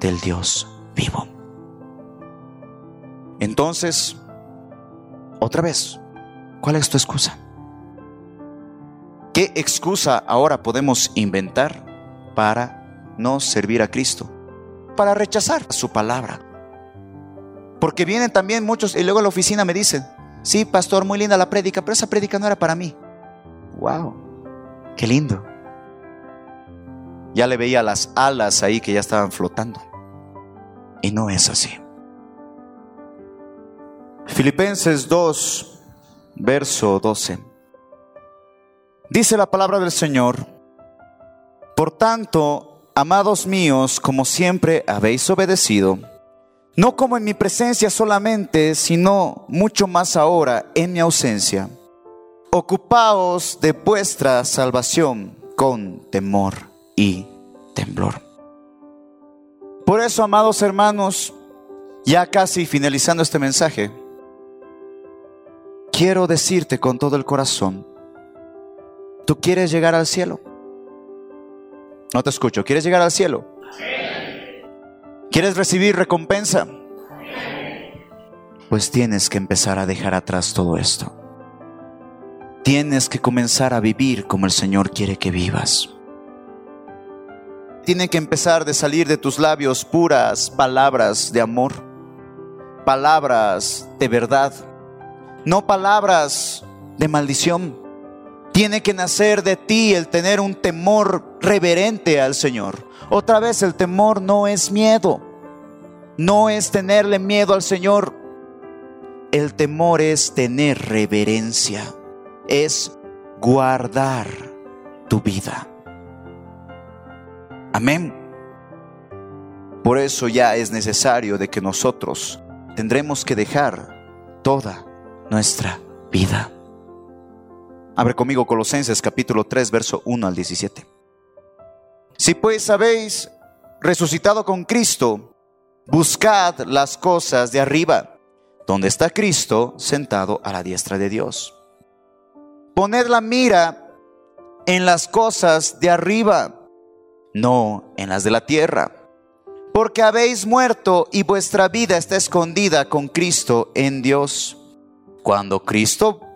del Dios vivo. Entonces, otra vez, ¿cuál es tu excusa? ¿Qué excusa ahora podemos inventar para no servir a Cristo? Para rechazar su palabra. Porque vienen también muchos y luego en la oficina me dicen, sí, pastor, muy linda la prédica, pero esa prédica no era para mí. Wow, qué lindo. Ya le veía las alas ahí que ya estaban flotando. Y no es así. Filipenses 2, verso 12. Dice la palabra del Señor, por tanto, amados míos, como siempre habéis obedecido, no como en mi presencia solamente, sino mucho más ahora en mi ausencia. Ocupaos de vuestra salvación con temor y temblor. Por eso, amados hermanos, ya casi finalizando este mensaje, quiero decirte con todo el corazón, ¿tú quieres llegar al cielo? No te escucho, ¿quieres llegar al cielo? ¿Quieres recibir recompensa? Pues tienes que empezar a dejar atrás todo esto. Tienes que comenzar a vivir como el Señor quiere que vivas. Tiene que empezar de salir de tus labios puras palabras de amor, palabras de verdad, no palabras de maldición Tiene que nacer de ti el tener un temor reverente al Señor. Otra vez, el temor no es miedo. No es tenerle miedo al Señor. El temor es tener reverencia. Es guardar tu vida. Amén. Por eso ya es necesario de que nosotros tendremos que dejar toda nuestra vida. Abre conmigo Colosenses capítulo 3, verso 1 al 17. Si pues habéis resucitado con Cristo, buscad las cosas de arriba, donde está Cristo sentado a la diestra de Dios. Poned la mira en las cosas de arriba no en las de la tierra. Porque habéis muerto y vuestra vida está escondida con Cristo en Dios. Cuando Cristo,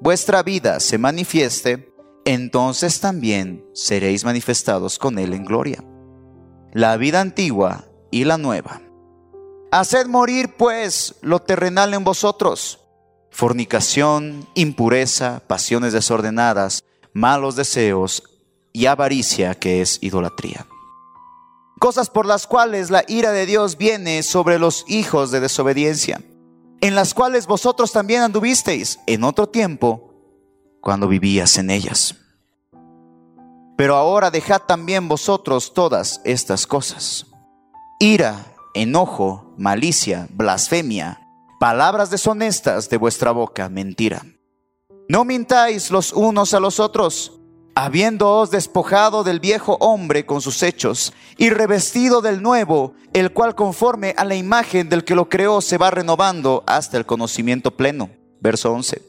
vuestra vida, se manifieste, entonces también seréis manifestados con Él en gloria. La vida antigua y la nueva. Haced morir pues lo terrenal en vosotros, fornicación, impureza, pasiones desordenadas, malos deseos, y avaricia que es idolatría. Cosas por las cuales la ira de Dios viene sobre los hijos de desobediencia, en las cuales vosotros también anduvisteis en otro tiempo cuando vivías en ellas. Pero ahora dejad también vosotros todas estas cosas. Ira, enojo, malicia, blasfemia, palabras deshonestas de vuestra boca, mentira. No mintáis los unos a los otros habiéndoos despojado del viejo hombre con sus hechos y revestido del nuevo, el cual conforme a la imagen del que lo creó se va renovando hasta el conocimiento pleno. Verso 11.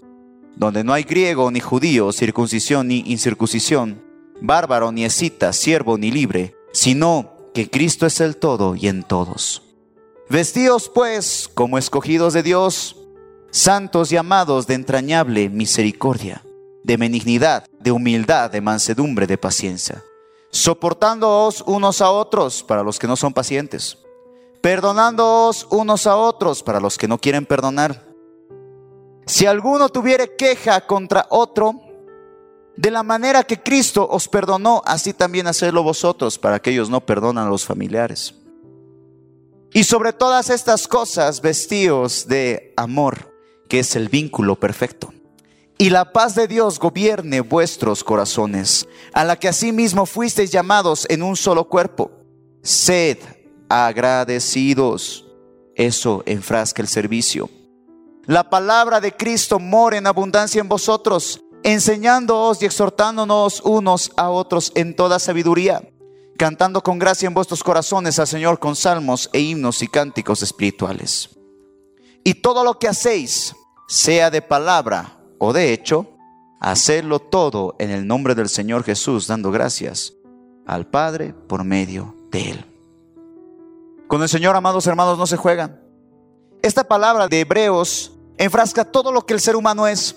Donde no hay griego ni judío, circuncisión ni incircuncisión, bárbaro ni escita, siervo ni libre, sino que Cristo es el todo y en todos. Vestíos pues como escogidos de Dios, santos y amados de entrañable misericordia de benignidad, de humildad, de mansedumbre, de paciencia, soportándoos unos a otros para los que no son pacientes, perdonándoos unos a otros para los que no quieren perdonar. Si alguno tuviere queja contra otro, de la manera que Cristo os perdonó, así también hacedlo vosotros para que ellos no perdonan a los familiares. Y sobre todas estas cosas vestíos de amor, que es el vínculo perfecto y la paz de Dios gobierne vuestros corazones, a la que asimismo fuisteis llamados en un solo cuerpo. Sed agradecidos. Eso enfrasca el servicio. La palabra de Cristo mora en abundancia en vosotros, enseñándoos y exhortándonos unos a otros en toda sabiduría, cantando con gracia en vuestros corazones al Señor con salmos e himnos y cánticos espirituales. Y todo lo que hacéis, sea de palabra o de hecho, hacerlo todo en el nombre del Señor Jesús, dando gracias al Padre por medio de Él. Con el Señor, amados hermanos, no se juegan. Esta palabra de Hebreos enfrasca todo lo que el ser humano es.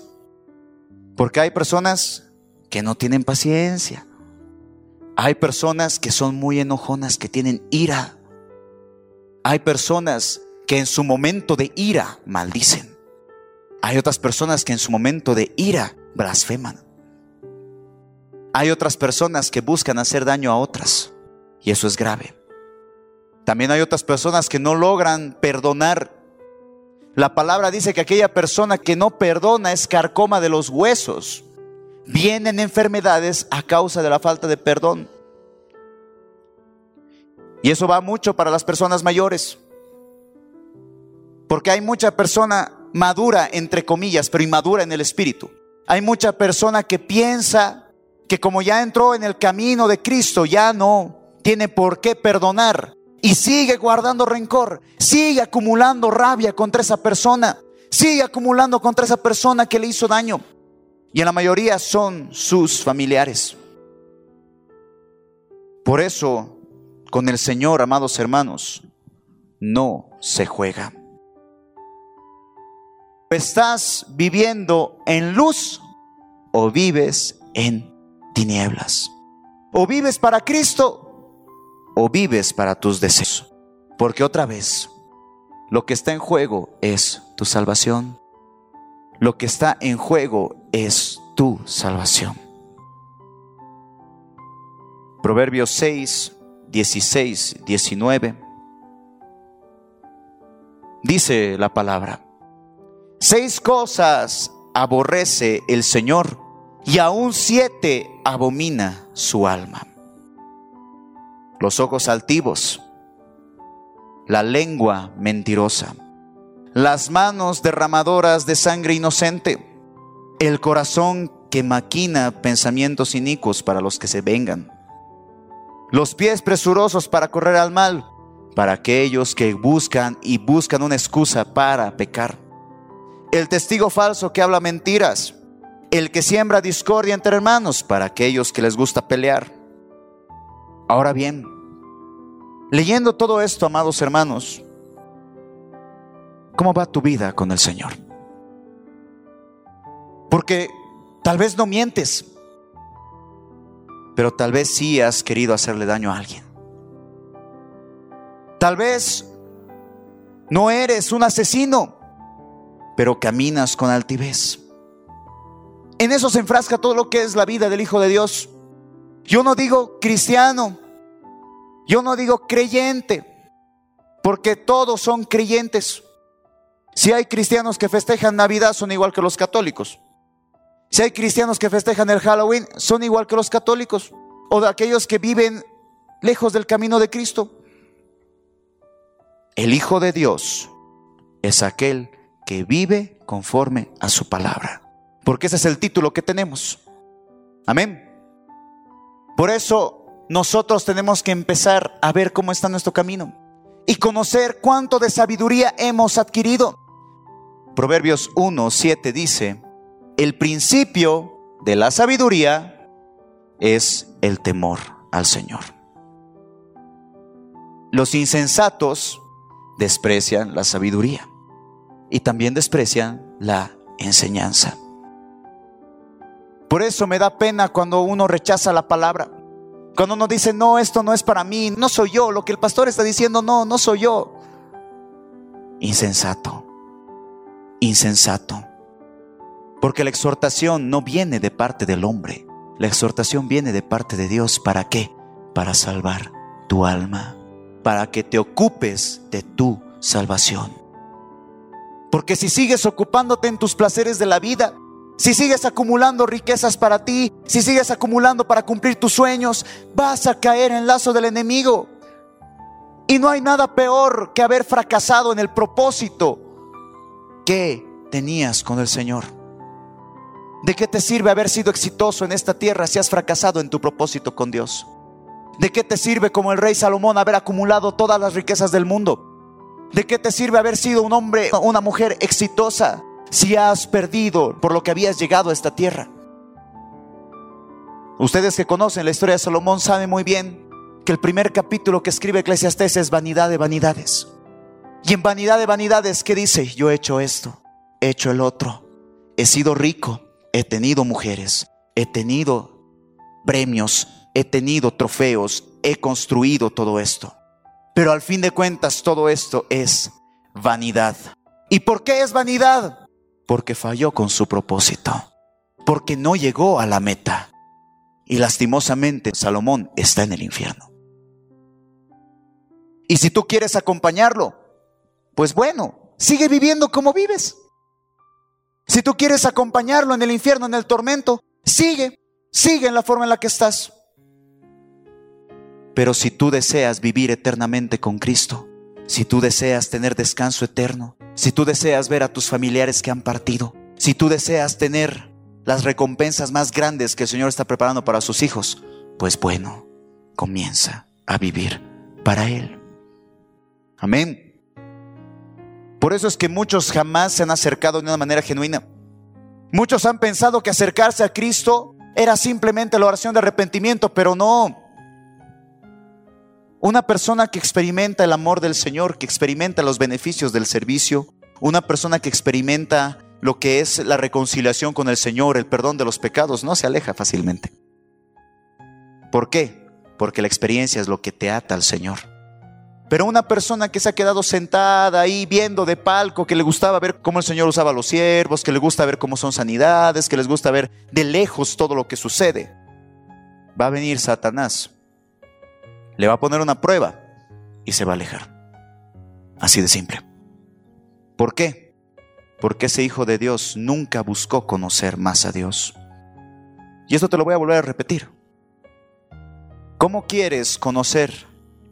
Porque hay personas que no tienen paciencia. Hay personas que son muy enojonas, que tienen ira. Hay personas que en su momento de ira maldicen. Hay otras personas que en su momento de ira blasfeman. Hay otras personas que buscan hacer daño a otras y eso es grave. También hay otras personas que no logran perdonar. La palabra dice que aquella persona que no perdona es carcoma de los huesos. Vienen enfermedades a causa de la falta de perdón. Y eso va mucho para las personas mayores. Porque hay mucha persona madura, entre comillas, pero inmadura en el espíritu. Hay mucha persona que piensa que como ya entró en el camino de Cristo, ya no tiene por qué perdonar. Y sigue guardando rencor, sigue acumulando rabia contra esa persona, sigue acumulando contra esa persona que le hizo daño. Y en la mayoría son sus familiares. Por eso, con el Señor, amados hermanos, no se juega. ¿Estás viviendo en luz o vives en tinieblas? ¿O vives para Cristo o vives para tus deseos? Porque otra vez, lo que está en juego es tu salvación. Lo que está en juego es tu salvación. Proverbios 6, 16, 19. Dice la palabra, seis cosas aborrece el Señor y aún siete abomina su alma. Los ojos altivos, la lengua mentirosa, las manos derramadoras de sangre inocente, el corazón que maquina pensamientos inicuos para los que se vengan, los pies presurosos para correr al mal, para aquellos que buscan y buscan una excusa para pecar, el testigo falso que habla mentiras, el que siembra discordia entre hermanos, para aquellos que les gusta pelear. Ahora bien, leyendo todo esto, amados hermanos, ¿cómo va tu vida con el Señor? Porque tal vez no mientes, pero tal vez sí has querido hacerle daño a alguien. Tal vez no eres un asesino, pero caminas con altivez. En eso se enfrasca todo lo que es la vida del Hijo de Dios. Yo no digo cristiano, yo no digo creyente, porque todos son creyentes. Si hay cristianos que festejan Navidad, son igual que los católicos. Si hay cristianos que festejan el Halloween, son igual que los católicos. O de aquellos que viven lejos del camino de Cristo. El Hijo de Dios es aquel que vive conforme a su palabra. Porque ese es el título que tenemos. Amén. Por eso nosotros tenemos que empezar a ver cómo está nuestro camino y conocer cuánto de sabiduría hemos adquirido. Proverbios 1, 7 dice, el principio de la sabiduría es el temor al Señor. Los insensatos desprecian la sabiduría y también desprecian la enseñanza. Por eso me da pena cuando uno rechaza la palabra. Cuando uno dice, no, esto no es para mí, no soy yo. Lo que el pastor está diciendo, no, no soy yo. Insensato. Insensato. Porque la exhortación no viene de parte del hombre. La exhortación viene de parte de Dios. ¿Para qué? Para salvar tu alma. Para que te ocupes de tu salvación. Porque si sigues ocupándote en tus placeres de la vida, si sigues acumulando riquezas para ti, si sigues acumulando para cumplir tus sueños, vas a caer en lazo del enemigo. Y no hay nada peor que haber fracasado en el propósito que tenías con el Señor. ¿De qué te sirve haber sido exitoso en esta tierra si has fracasado en tu propósito con Dios? ¿De qué te sirve como el rey Salomón haber acumulado todas las riquezas del mundo? ¿De qué te sirve haber sido un hombre o una mujer exitosa si has perdido por lo que habías llegado a esta tierra? Ustedes que conocen la historia de Salomón saben muy bien que el primer capítulo que escribe Eclesiastés es vanidad de vanidades. Y en vanidad de vanidades, ¿qué dice? Yo he hecho esto, he hecho el otro, he sido rico, he tenido mujeres, he tenido premios, he tenido trofeos, he construido todo esto. Pero al fin de cuentas todo esto es vanidad. ¿Y por qué es vanidad? Porque falló con su propósito, porque no llegó a la meta. Y lastimosamente Salomón está en el infierno. Y si tú quieres acompañarlo, pues bueno, sigue viviendo como vives. Si tú quieres acompañarlo en el infierno, en el tormento, sigue, sigue en la forma en la que estás. Pero si tú deseas vivir eternamente con Cristo, si tú deseas tener descanso eterno, si tú deseas ver a tus familiares que han partido, si tú deseas tener las recompensas más grandes que el Señor está preparando para sus hijos, pues bueno, comienza a vivir para Él. Amén. Por eso es que muchos jamás se han acercado de una manera genuina. Muchos han pensado que acercarse a Cristo era simplemente la oración de arrepentimiento, pero no. Una persona que experimenta el amor del Señor, que experimenta los beneficios del servicio, una persona que experimenta lo que es la reconciliación con el Señor, el perdón de los pecados, no se aleja fácilmente. ¿Por qué? Porque la experiencia es lo que te ata al Señor. Pero una persona que se ha quedado sentada ahí viendo de palco, que le gustaba ver cómo el Señor usaba a los siervos, que le gusta ver cómo son sanidades, que les gusta ver de lejos todo lo que sucede, va a venir Satanás, le va a poner una prueba y se va a alejar. Así de simple. ¿Por qué? Porque ese hijo de Dios nunca buscó conocer más a Dios. Y esto te lo voy a volver a repetir. ¿Cómo quieres conocer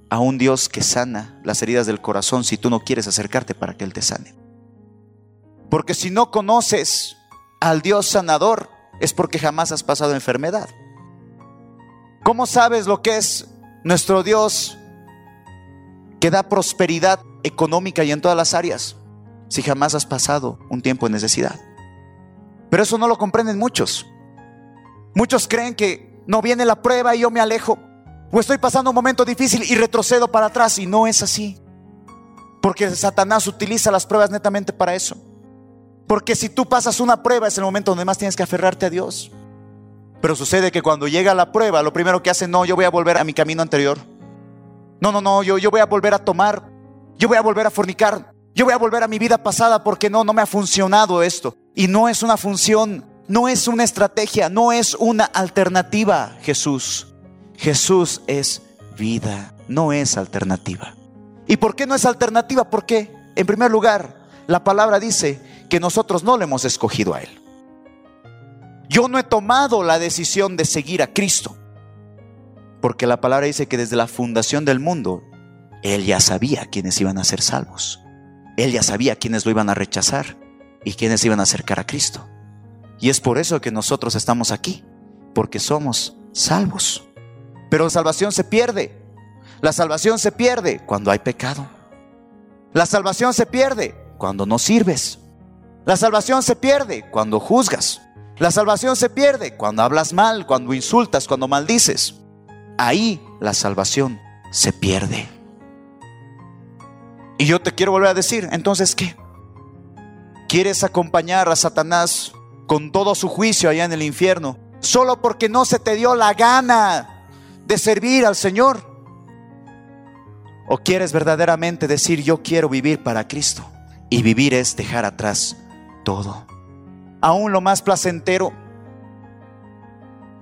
a un Dios que sana las heridas del corazón si tú no quieres acercarte para que Él te sane. Porque si no conoces al Dios sanador, es porque jamás has pasado enfermedad. ¿Cómo sabes lo que es nuestro Dios que da prosperidad económica y en todas las áreas si jamás has pasado un tiempo de necesidad? Pero eso no lo comprenden muchos. Muchos creen que no viene la prueba y yo me alejo. O estoy pasando un momento difícil y retrocedo para atrás y no es así. Porque Satanás utiliza las pruebas netamente para eso. Porque si tú pasas una prueba es el momento donde más tienes que aferrarte a Dios. Pero sucede que cuando llega la prueba, lo primero que hace, no, yo voy a volver a mi camino anterior. No, no, no, yo, yo voy a volver a tomar. Yo voy a volver a fornicar. Yo voy a volver a mi vida pasada porque no, no me ha funcionado esto. Y no es una función, no es una estrategia, no es una alternativa, Jesús. Jesús es vida, no es alternativa. ¿Y por qué no es alternativa? Porque, en primer lugar, la palabra dice que nosotros no le hemos escogido a Él. Yo no he tomado la decisión de seguir a Cristo. Porque la palabra dice que desde la fundación del mundo, Él ya sabía quiénes iban a ser salvos. Él ya sabía quiénes lo iban a rechazar y quiénes iban a acercar a Cristo. Y es por eso que nosotros estamos aquí, porque somos salvos. Pero la salvación se pierde. La salvación se pierde cuando hay pecado. La salvación se pierde cuando no sirves. La salvación se pierde cuando juzgas. La salvación se pierde cuando hablas mal, cuando insultas, cuando maldices. Ahí la salvación se pierde. Y yo te quiero volver a decir, entonces, ¿qué? ¿Quieres acompañar a Satanás con todo su juicio allá en el infierno? Solo porque no se te dio la gana de servir al Señor? ¿O quieres verdaderamente decir yo quiero vivir para Cristo? Y vivir es dejar atrás todo. Aún lo más placentero,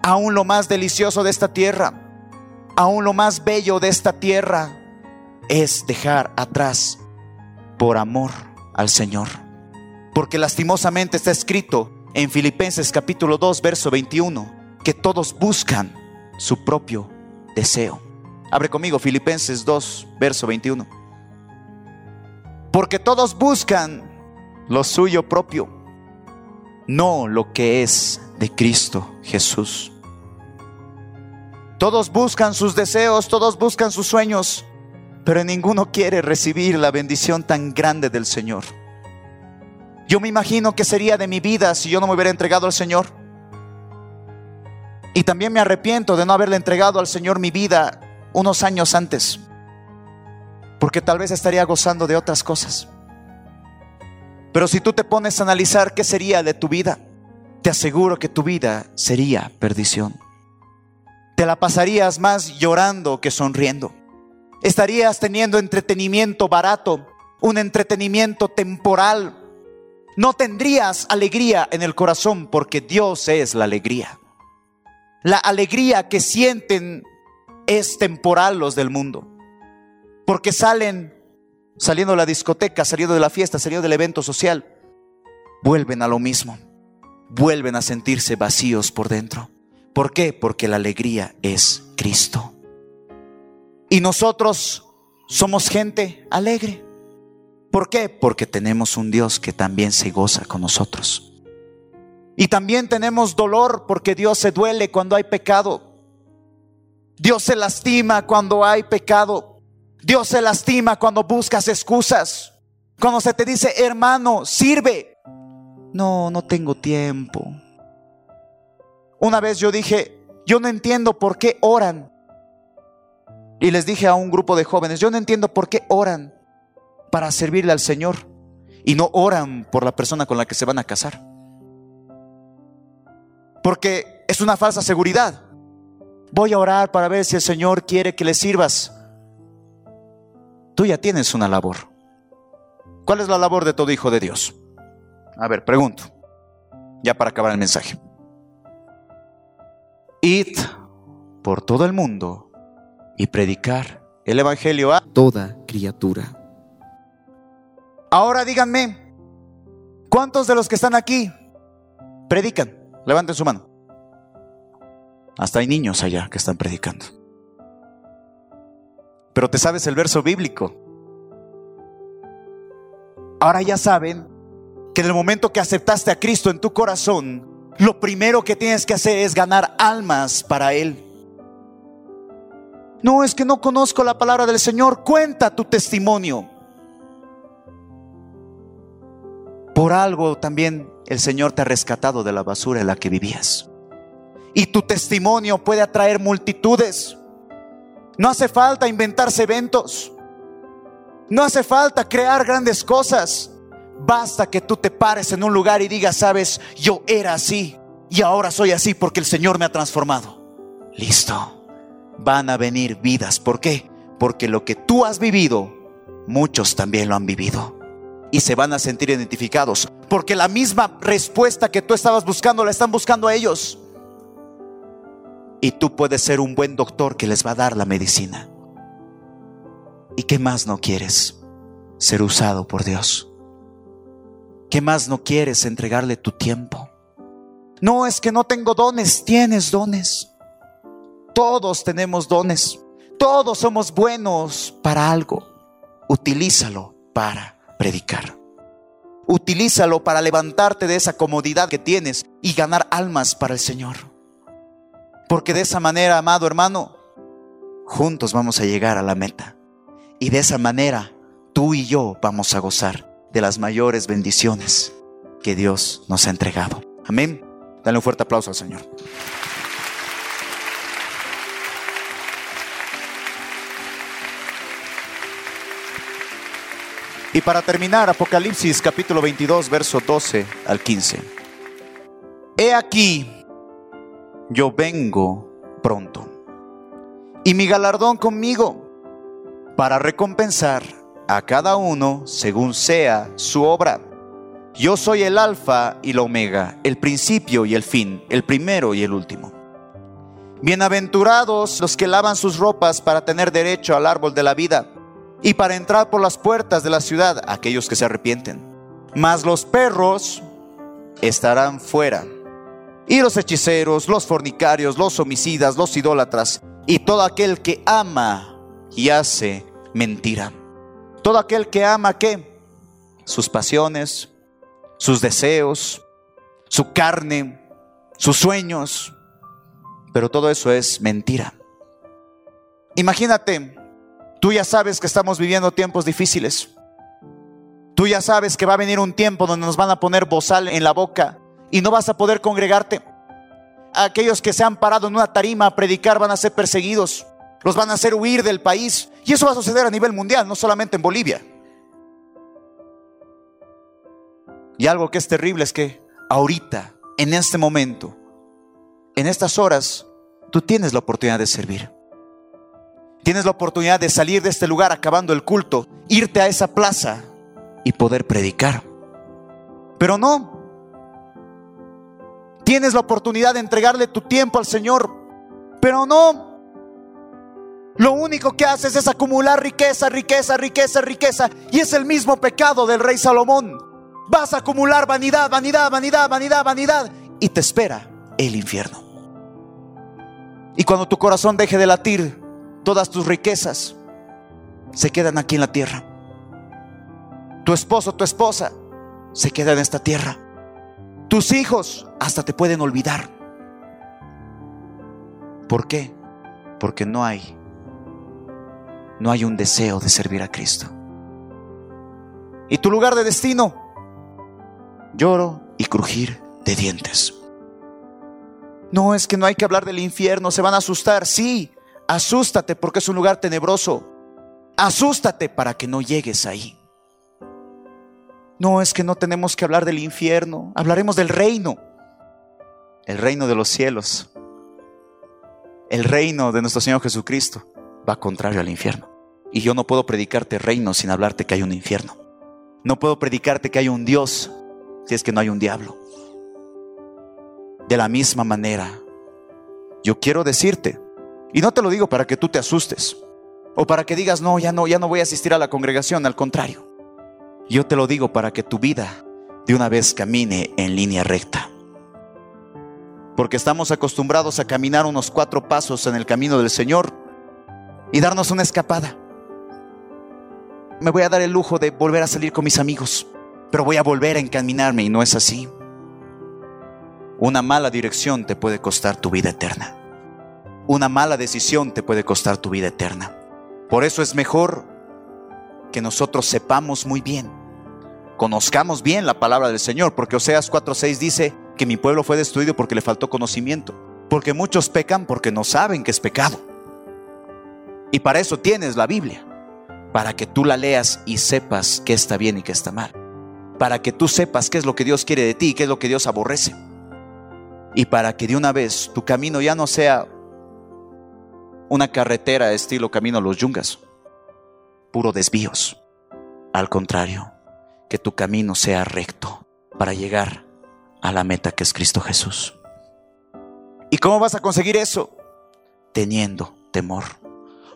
aún lo más delicioso de esta tierra, aún lo más bello de esta tierra es dejar atrás por amor al Señor. Porque lastimosamente está escrito en Filipenses capítulo 2, verso 21, que todos buscan su propio deseo. Abre conmigo Filipenses 2, verso 21. Porque todos buscan lo suyo propio, no lo que es de Cristo Jesús. Todos buscan sus deseos, todos buscan sus sueños, pero ninguno quiere recibir la bendición tan grande del Señor. Yo me imagino que sería de mi vida si yo no me hubiera entregado al Señor. Y también me arrepiento de no haberle entregado al Señor mi vida unos años antes, porque tal vez estaría gozando de otras cosas. Pero si tú te pones a analizar qué sería de tu vida, te aseguro que tu vida sería perdición. Te la pasarías más llorando que sonriendo. Estarías teniendo entretenimiento barato, un entretenimiento temporal. No tendrías alegría en el corazón porque Dios es la alegría. La alegría que sienten es temporal los del mundo. Porque salen, saliendo de la discoteca, saliendo de la fiesta, saliendo del evento social, vuelven a lo mismo. Vuelven a sentirse vacíos por dentro. ¿Por qué? Porque la alegría es Cristo. Y nosotros somos gente alegre. ¿Por qué? Porque tenemos un Dios que también se goza con nosotros. Y también tenemos dolor porque Dios se duele cuando hay pecado. Dios se lastima cuando hay pecado. Dios se lastima cuando buscas excusas. Cuando se te dice, hermano, sirve. No, no tengo tiempo. Una vez yo dije, yo no entiendo por qué oran. Y les dije a un grupo de jóvenes, yo no entiendo por qué oran para servirle al Señor y no oran por la persona con la que se van a casar. Porque es una falsa seguridad. Voy a orar para ver si el Señor quiere que le sirvas. Tú ya tienes una labor. ¿Cuál es la labor de todo hijo de Dios? A ver, pregunto, ya para acabar el mensaje. Id por todo el mundo y predicar el Evangelio a toda criatura. Ahora díganme, ¿cuántos de los que están aquí predican? Levanten su mano. Hasta hay niños allá que están predicando. Pero te sabes el verso bíblico. Ahora ya saben que en el momento que aceptaste a Cristo en tu corazón, lo primero que tienes que hacer es ganar almas para Él. No, es que no conozco la palabra del Señor. Cuenta tu testimonio. Por algo también el Señor te ha rescatado de la basura en la que vivías. Y tu testimonio puede atraer multitudes. No hace falta inventarse eventos. No hace falta crear grandes cosas. Basta que tú te pares en un lugar y digas, sabes, yo era así y ahora soy así porque el Señor me ha transformado. Listo. Van a venir vidas. ¿Por qué? Porque lo que tú has vivido, muchos también lo han vivido. Y se van a sentir identificados. Porque la misma respuesta que tú estabas buscando la están buscando a ellos. Y tú puedes ser un buen doctor que les va a dar la medicina. ¿Y qué más no quieres? Ser usado por Dios. ¿Qué más no quieres entregarle tu tiempo? No es que no tengo dones, tienes dones. Todos tenemos dones. Todos somos buenos para algo. Utilízalo para predicar. Utilízalo para levantarte de esa comodidad que tienes y ganar almas para el Señor. Porque de esa manera, amado hermano, juntos vamos a llegar a la meta. Y de esa manera, tú y yo vamos a gozar de las mayores bendiciones que Dios nos ha entregado. Amén. Dale un fuerte aplauso al Señor. Y para terminar, Apocalipsis capítulo 22, verso 12 al 15. He aquí yo vengo pronto. Y mi galardón conmigo para recompensar a cada uno según sea su obra. Yo soy el alfa y la omega, el principio y el fin, el primero y el último. Bienaventurados los que lavan sus ropas para tener derecho al árbol de la vida y para entrar por las puertas de la ciudad aquellos que se arrepienten. Mas los perros estarán fuera y los hechiceros, los fornicarios, los homicidas, los idólatras y todo aquel que ama y hace mentira. Todo aquel que ama qué? Sus pasiones, sus deseos, su carne, sus sueños. Pero todo eso es mentira. Imagínate, tú ya sabes que estamos viviendo tiempos difíciles. Tú ya sabes que va a venir un tiempo donde nos van a poner bozal en la boca y no vas a poder congregarte. Aquellos que se han parado en una tarima a predicar van a ser perseguidos, los van a hacer huir del país. Y eso va a suceder a nivel mundial, no solamente en Bolivia. Y algo que es terrible es que ahorita, en este momento, en estas horas, tú tienes la oportunidad de servir. Tienes la oportunidad de salir de este lugar acabando el culto, irte a esa plaza y poder predicar. Pero no, Tienes la oportunidad de entregarle tu tiempo al Señor, pero no. Lo único que haces es acumular riqueza, riqueza, riqueza, riqueza. Y es el mismo pecado del rey Salomón. Vas a acumular vanidad, vanidad, vanidad, vanidad, vanidad. Y te espera el infierno. Y cuando tu corazón deje de latir, todas tus riquezas se quedan aquí en la tierra. Tu esposo, tu esposa se queda en esta tierra. Tus hijos hasta te pueden olvidar. ¿Por qué? Porque no hay no hay un deseo de servir a Cristo. ¿Y tu lugar de destino? Lloro y crujir de dientes. No es que no hay que hablar del infierno, se van a asustar. Sí, asústate porque es un lugar tenebroso. Asústate para que no llegues ahí. No, es que no tenemos que hablar del infierno, hablaremos del reino, el reino de los cielos, el reino de nuestro Señor Jesucristo va contrario al infierno. Y yo no puedo predicarte reino sin hablarte que hay un infierno. No puedo predicarte que hay un Dios si es que no hay un diablo. De la misma manera, yo quiero decirte, y no te lo digo para que tú te asustes, o para que digas, no, ya no, ya no voy a asistir a la congregación, al contrario. Yo te lo digo para que tu vida de una vez camine en línea recta. Porque estamos acostumbrados a caminar unos cuatro pasos en el camino del Señor y darnos una escapada. Me voy a dar el lujo de volver a salir con mis amigos, pero voy a volver a encaminarme y no es así. Una mala dirección te puede costar tu vida eterna. Una mala decisión te puede costar tu vida eterna. Por eso es mejor que nosotros sepamos muy bien, conozcamos bien la palabra del Señor, porque Oseas 4:6 dice que mi pueblo fue destruido porque le faltó conocimiento, porque muchos pecan porque no saben que es pecado. Y para eso tienes la Biblia, para que tú la leas y sepas qué está bien y qué está mal, para que tú sepas qué es lo que Dios quiere de ti y qué es lo que Dios aborrece, y para que de una vez tu camino ya no sea una carretera estilo camino a los yungas, puro desvíos. Al contrario, que tu camino sea recto para llegar a la meta que es Cristo Jesús. ¿Y cómo vas a conseguir eso? Teniendo temor,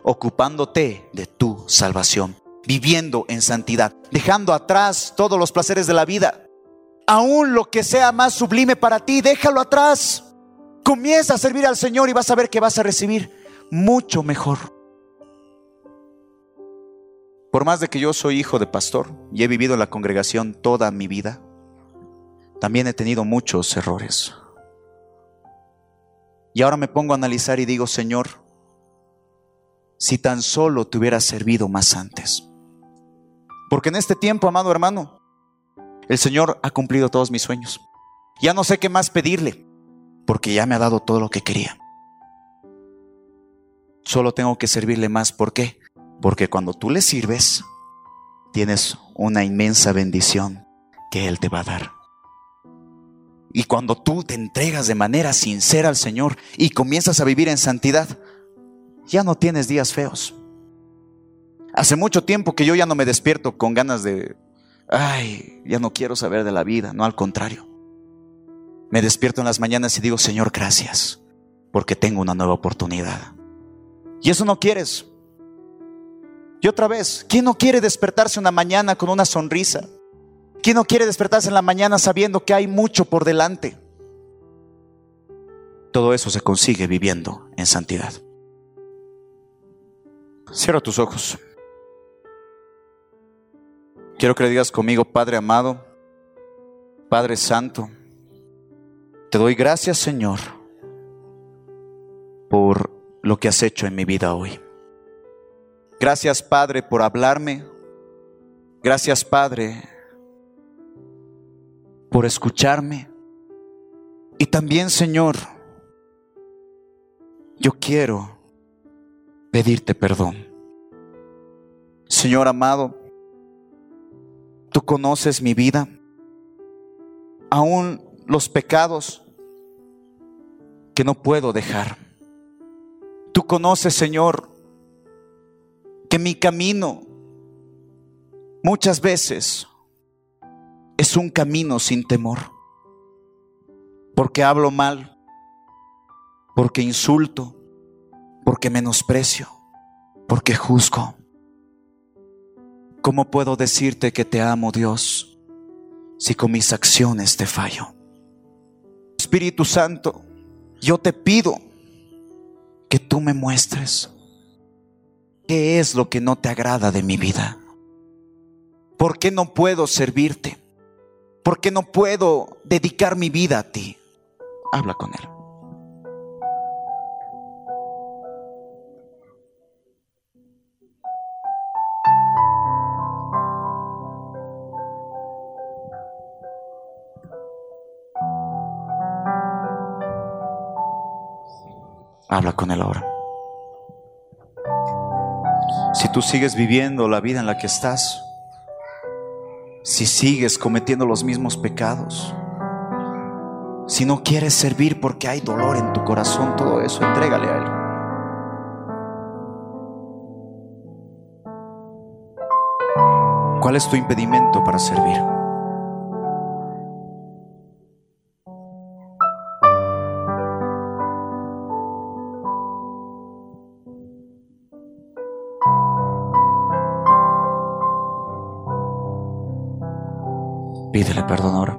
ocupándote de tu salvación, viviendo en santidad, dejando atrás todos los placeres de la vida. Aún lo que sea más sublime para ti, déjalo atrás. Comienza a servir al Señor y vas a ver que vas a recibir mucho mejor. Por más de que yo soy hijo de pastor y he vivido en la congregación toda mi vida, también he tenido muchos errores. Y ahora me pongo a analizar y digo, Señor, si tan solo te hubiera servido más antes. Porque en este tiempo, amado hermano, el Señor ha cumplido todos mis sueños. Ya no sé qué más pedirle, porque ya me ha dado todo lo que quería. Solo tengo que servirle más. ¿Por qué? Porque cuando tú le sirves, tienes una inmensa bendición que Él te va a dar. Y cuando tú te entregas de manera sincera al Señor y comienzas a vivir en santidad, ya no tienes días feos. Hace mucho tiempo que yo ya no me despierto con ganas de, ay, ya no quiero saber de la vida, no al contrario. Me despierto en las mañanas y digo, Señor, gracias, porque tengo una nueva oportunidad. Y eso no quieres. Y otra vez, ¿quién no quiere despertarse una mañana con una sonrisa? ¿Quién no quiere despertarse en la mañana sabiendo que hay mucho por delante? Todo eso se consigue viviendo en santidad. Cierra tus ojos. Quiero que le digas conmigo, Padre amado, Padre Santo, te doy gracias, Señor, por lo que has hecho en mi vida hoy. Gracias Padre por hablarme. Gracias Padre por escucharme. Y también Señor, yo quiero pedirte perdón. Señor amado, tú conoces mi vida, aún los pecados que no puedo dejar. Tú conoces, Señor, que mi camino muchas veces es un camino sin temor, porque hablo mal, porque insulto, porque menosprecio, porque juzgo. ¿Cómo puedo decirte que te amo, Dios, si con mis acciones te fallo? Espíritu Santo, yo te pido que tú me muestres qué es lo que no te agrada de mi vida. ¿Por qué no puedo servirte? ¿Por qué no puedo dedicar mi vida a ti? Habla con él. Habla con él ahora tú sigues viviendo la vida en la que estás, si sigues cometiendo los mismos pecados, si no quieres servir porque hay dolor en tu corazón, todo eso, entrégale a Él. ¿Cuál es tu impedimento para servir? Perdón ahora.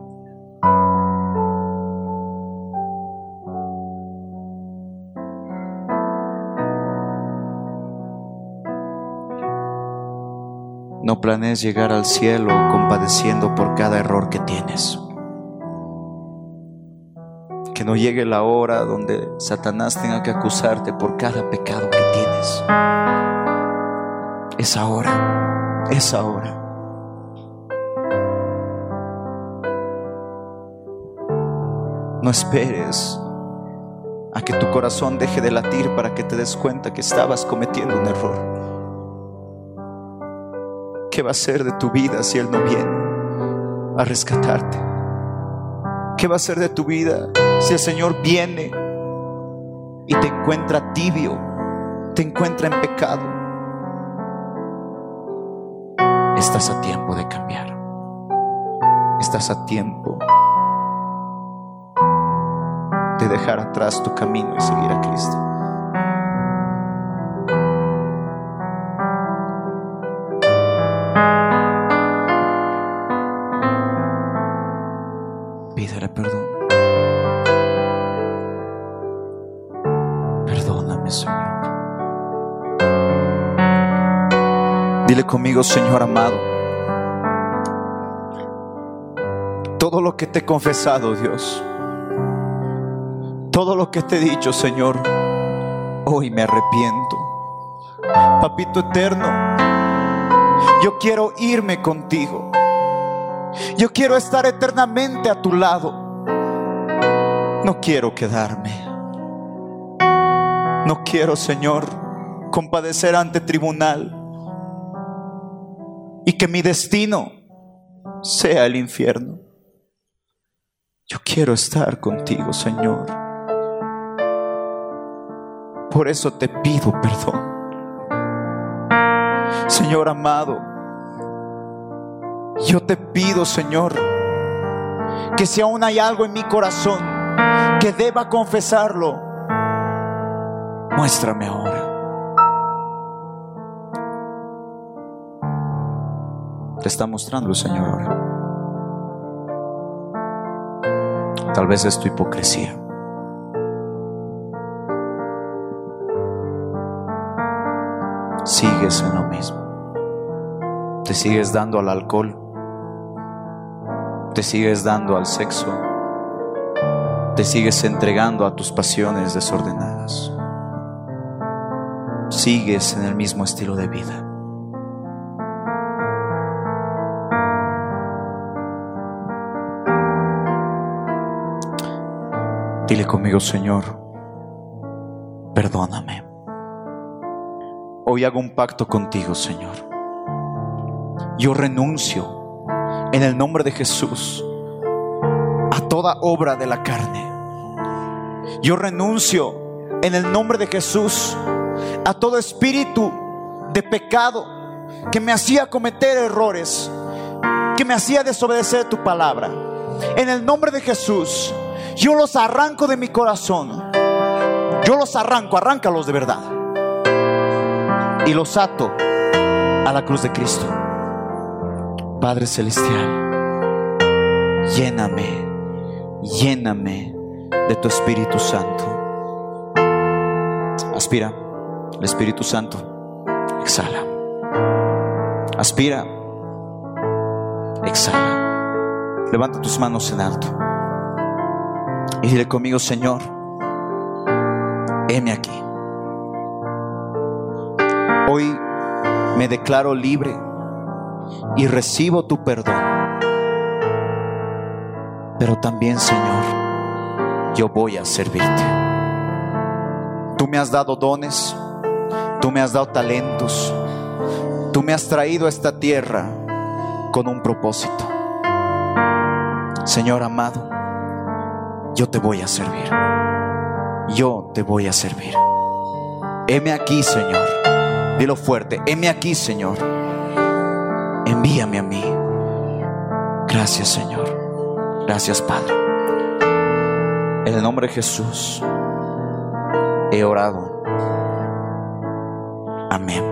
No planees llegar al cielo compadeciendo por cada error que tienes. Que no llegue la hora donde Satanás tenga que acusarte por cada pecado que tienes. Es ahora, es ahora. No esperes a que tu corazón deje de latir para que te des cuenta que estabas cometiendo un error. ¿Qué va a ser de tu vida si Él no viene a rescatarte? ¿Qué va a ser de tu vida si el Señor viene y te encuentra tibio, te encuentra en pecado? Estás a tiempo de cambiar. Estás a tiempo de dejar atrás tu camino y seguir a Cristo. Pídele perdón. Perdóname, Señor. Dile conmigo, Señor amado, todo lo que te he confesado, Dios todo lo que te he dicho, Señor, hoy me arrepiento. Papito eterno, yo quiero irme contigo. Yo quiero estar eternamente a tu lado. No quiero quedarme. No quiero, Señor, compadecer ante tribunal y que mi destino sea el infierno. Yo quiero estar contigo, Señor. Por eso te pido perdón. Señor amado, yo te pido, Señor, que si aún hay algo en mi corazón que deba confesarlo, muéstrame ahora. Te está mostrando Señor ahora. Tal vez es tu hipocresía. En lo mismo. Te sigues dando al alcohol. Te sigues dando al sexo. Te sigues entregando a tus pasiones desordenadas. Sigues en el mismo estilo de vida. Dile conmigo, Señor, perdóname. Hoy hago un pacto contigo, Señor. Yo renuncio en el nombre de Jesús a toda obra de la carne. Yo renuncio en el nombre de Jesús a todo espíritu de pecado que me hacía cometer errores, que me hacía desobedecer tu palabra. En el nombre de Jesús, yo los arranco de mi corazón. Yo los arranco, arráncalos de verdad y los ato a la cruz de Cristo. Padre Celestial, lléname, lléname de tu Espíritu Santo. Aspira, el Espíritu Santo, exhala. Aspira, exhala. Levanta tus manos en alto y dile conmigo, Señor, heme aquí. Hoy me declaro libre y recibo tu perdón. Pero también, Señor, yo voy a servirte. Tú me has dado dones, tú me has dado talentos, tú me has traído a esta tierra con un propósito. Señor amado, yo te voy a servir. Yo te voy a servir. Heme aquí, Señor. Dilo fuerte. Heme aquí, Señor. Envíame a mí. Gracias Señor. Gracias Padre. En el nombre de Jesús he orado. Amén.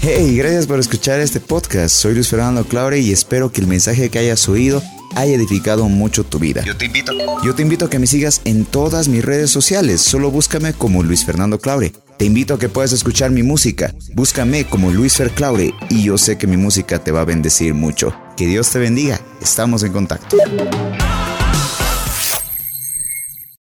Hey, gracias por escuchar este podcast. Soy Luis Fernando Claure y espero que el mensaje que hayas oído haya edificado mucho tu vida. Yo te invito. Yo te invito a que me sigas en todas mis redes sociales. Solo búscame como Luis Fernando Claure. Te invito a que puedas escuchar mi música. Búscame como Luis Fer Claure y yo sé que mi música te va a bendecir mucho. Que Dios te bendiga. Estamos en contacto.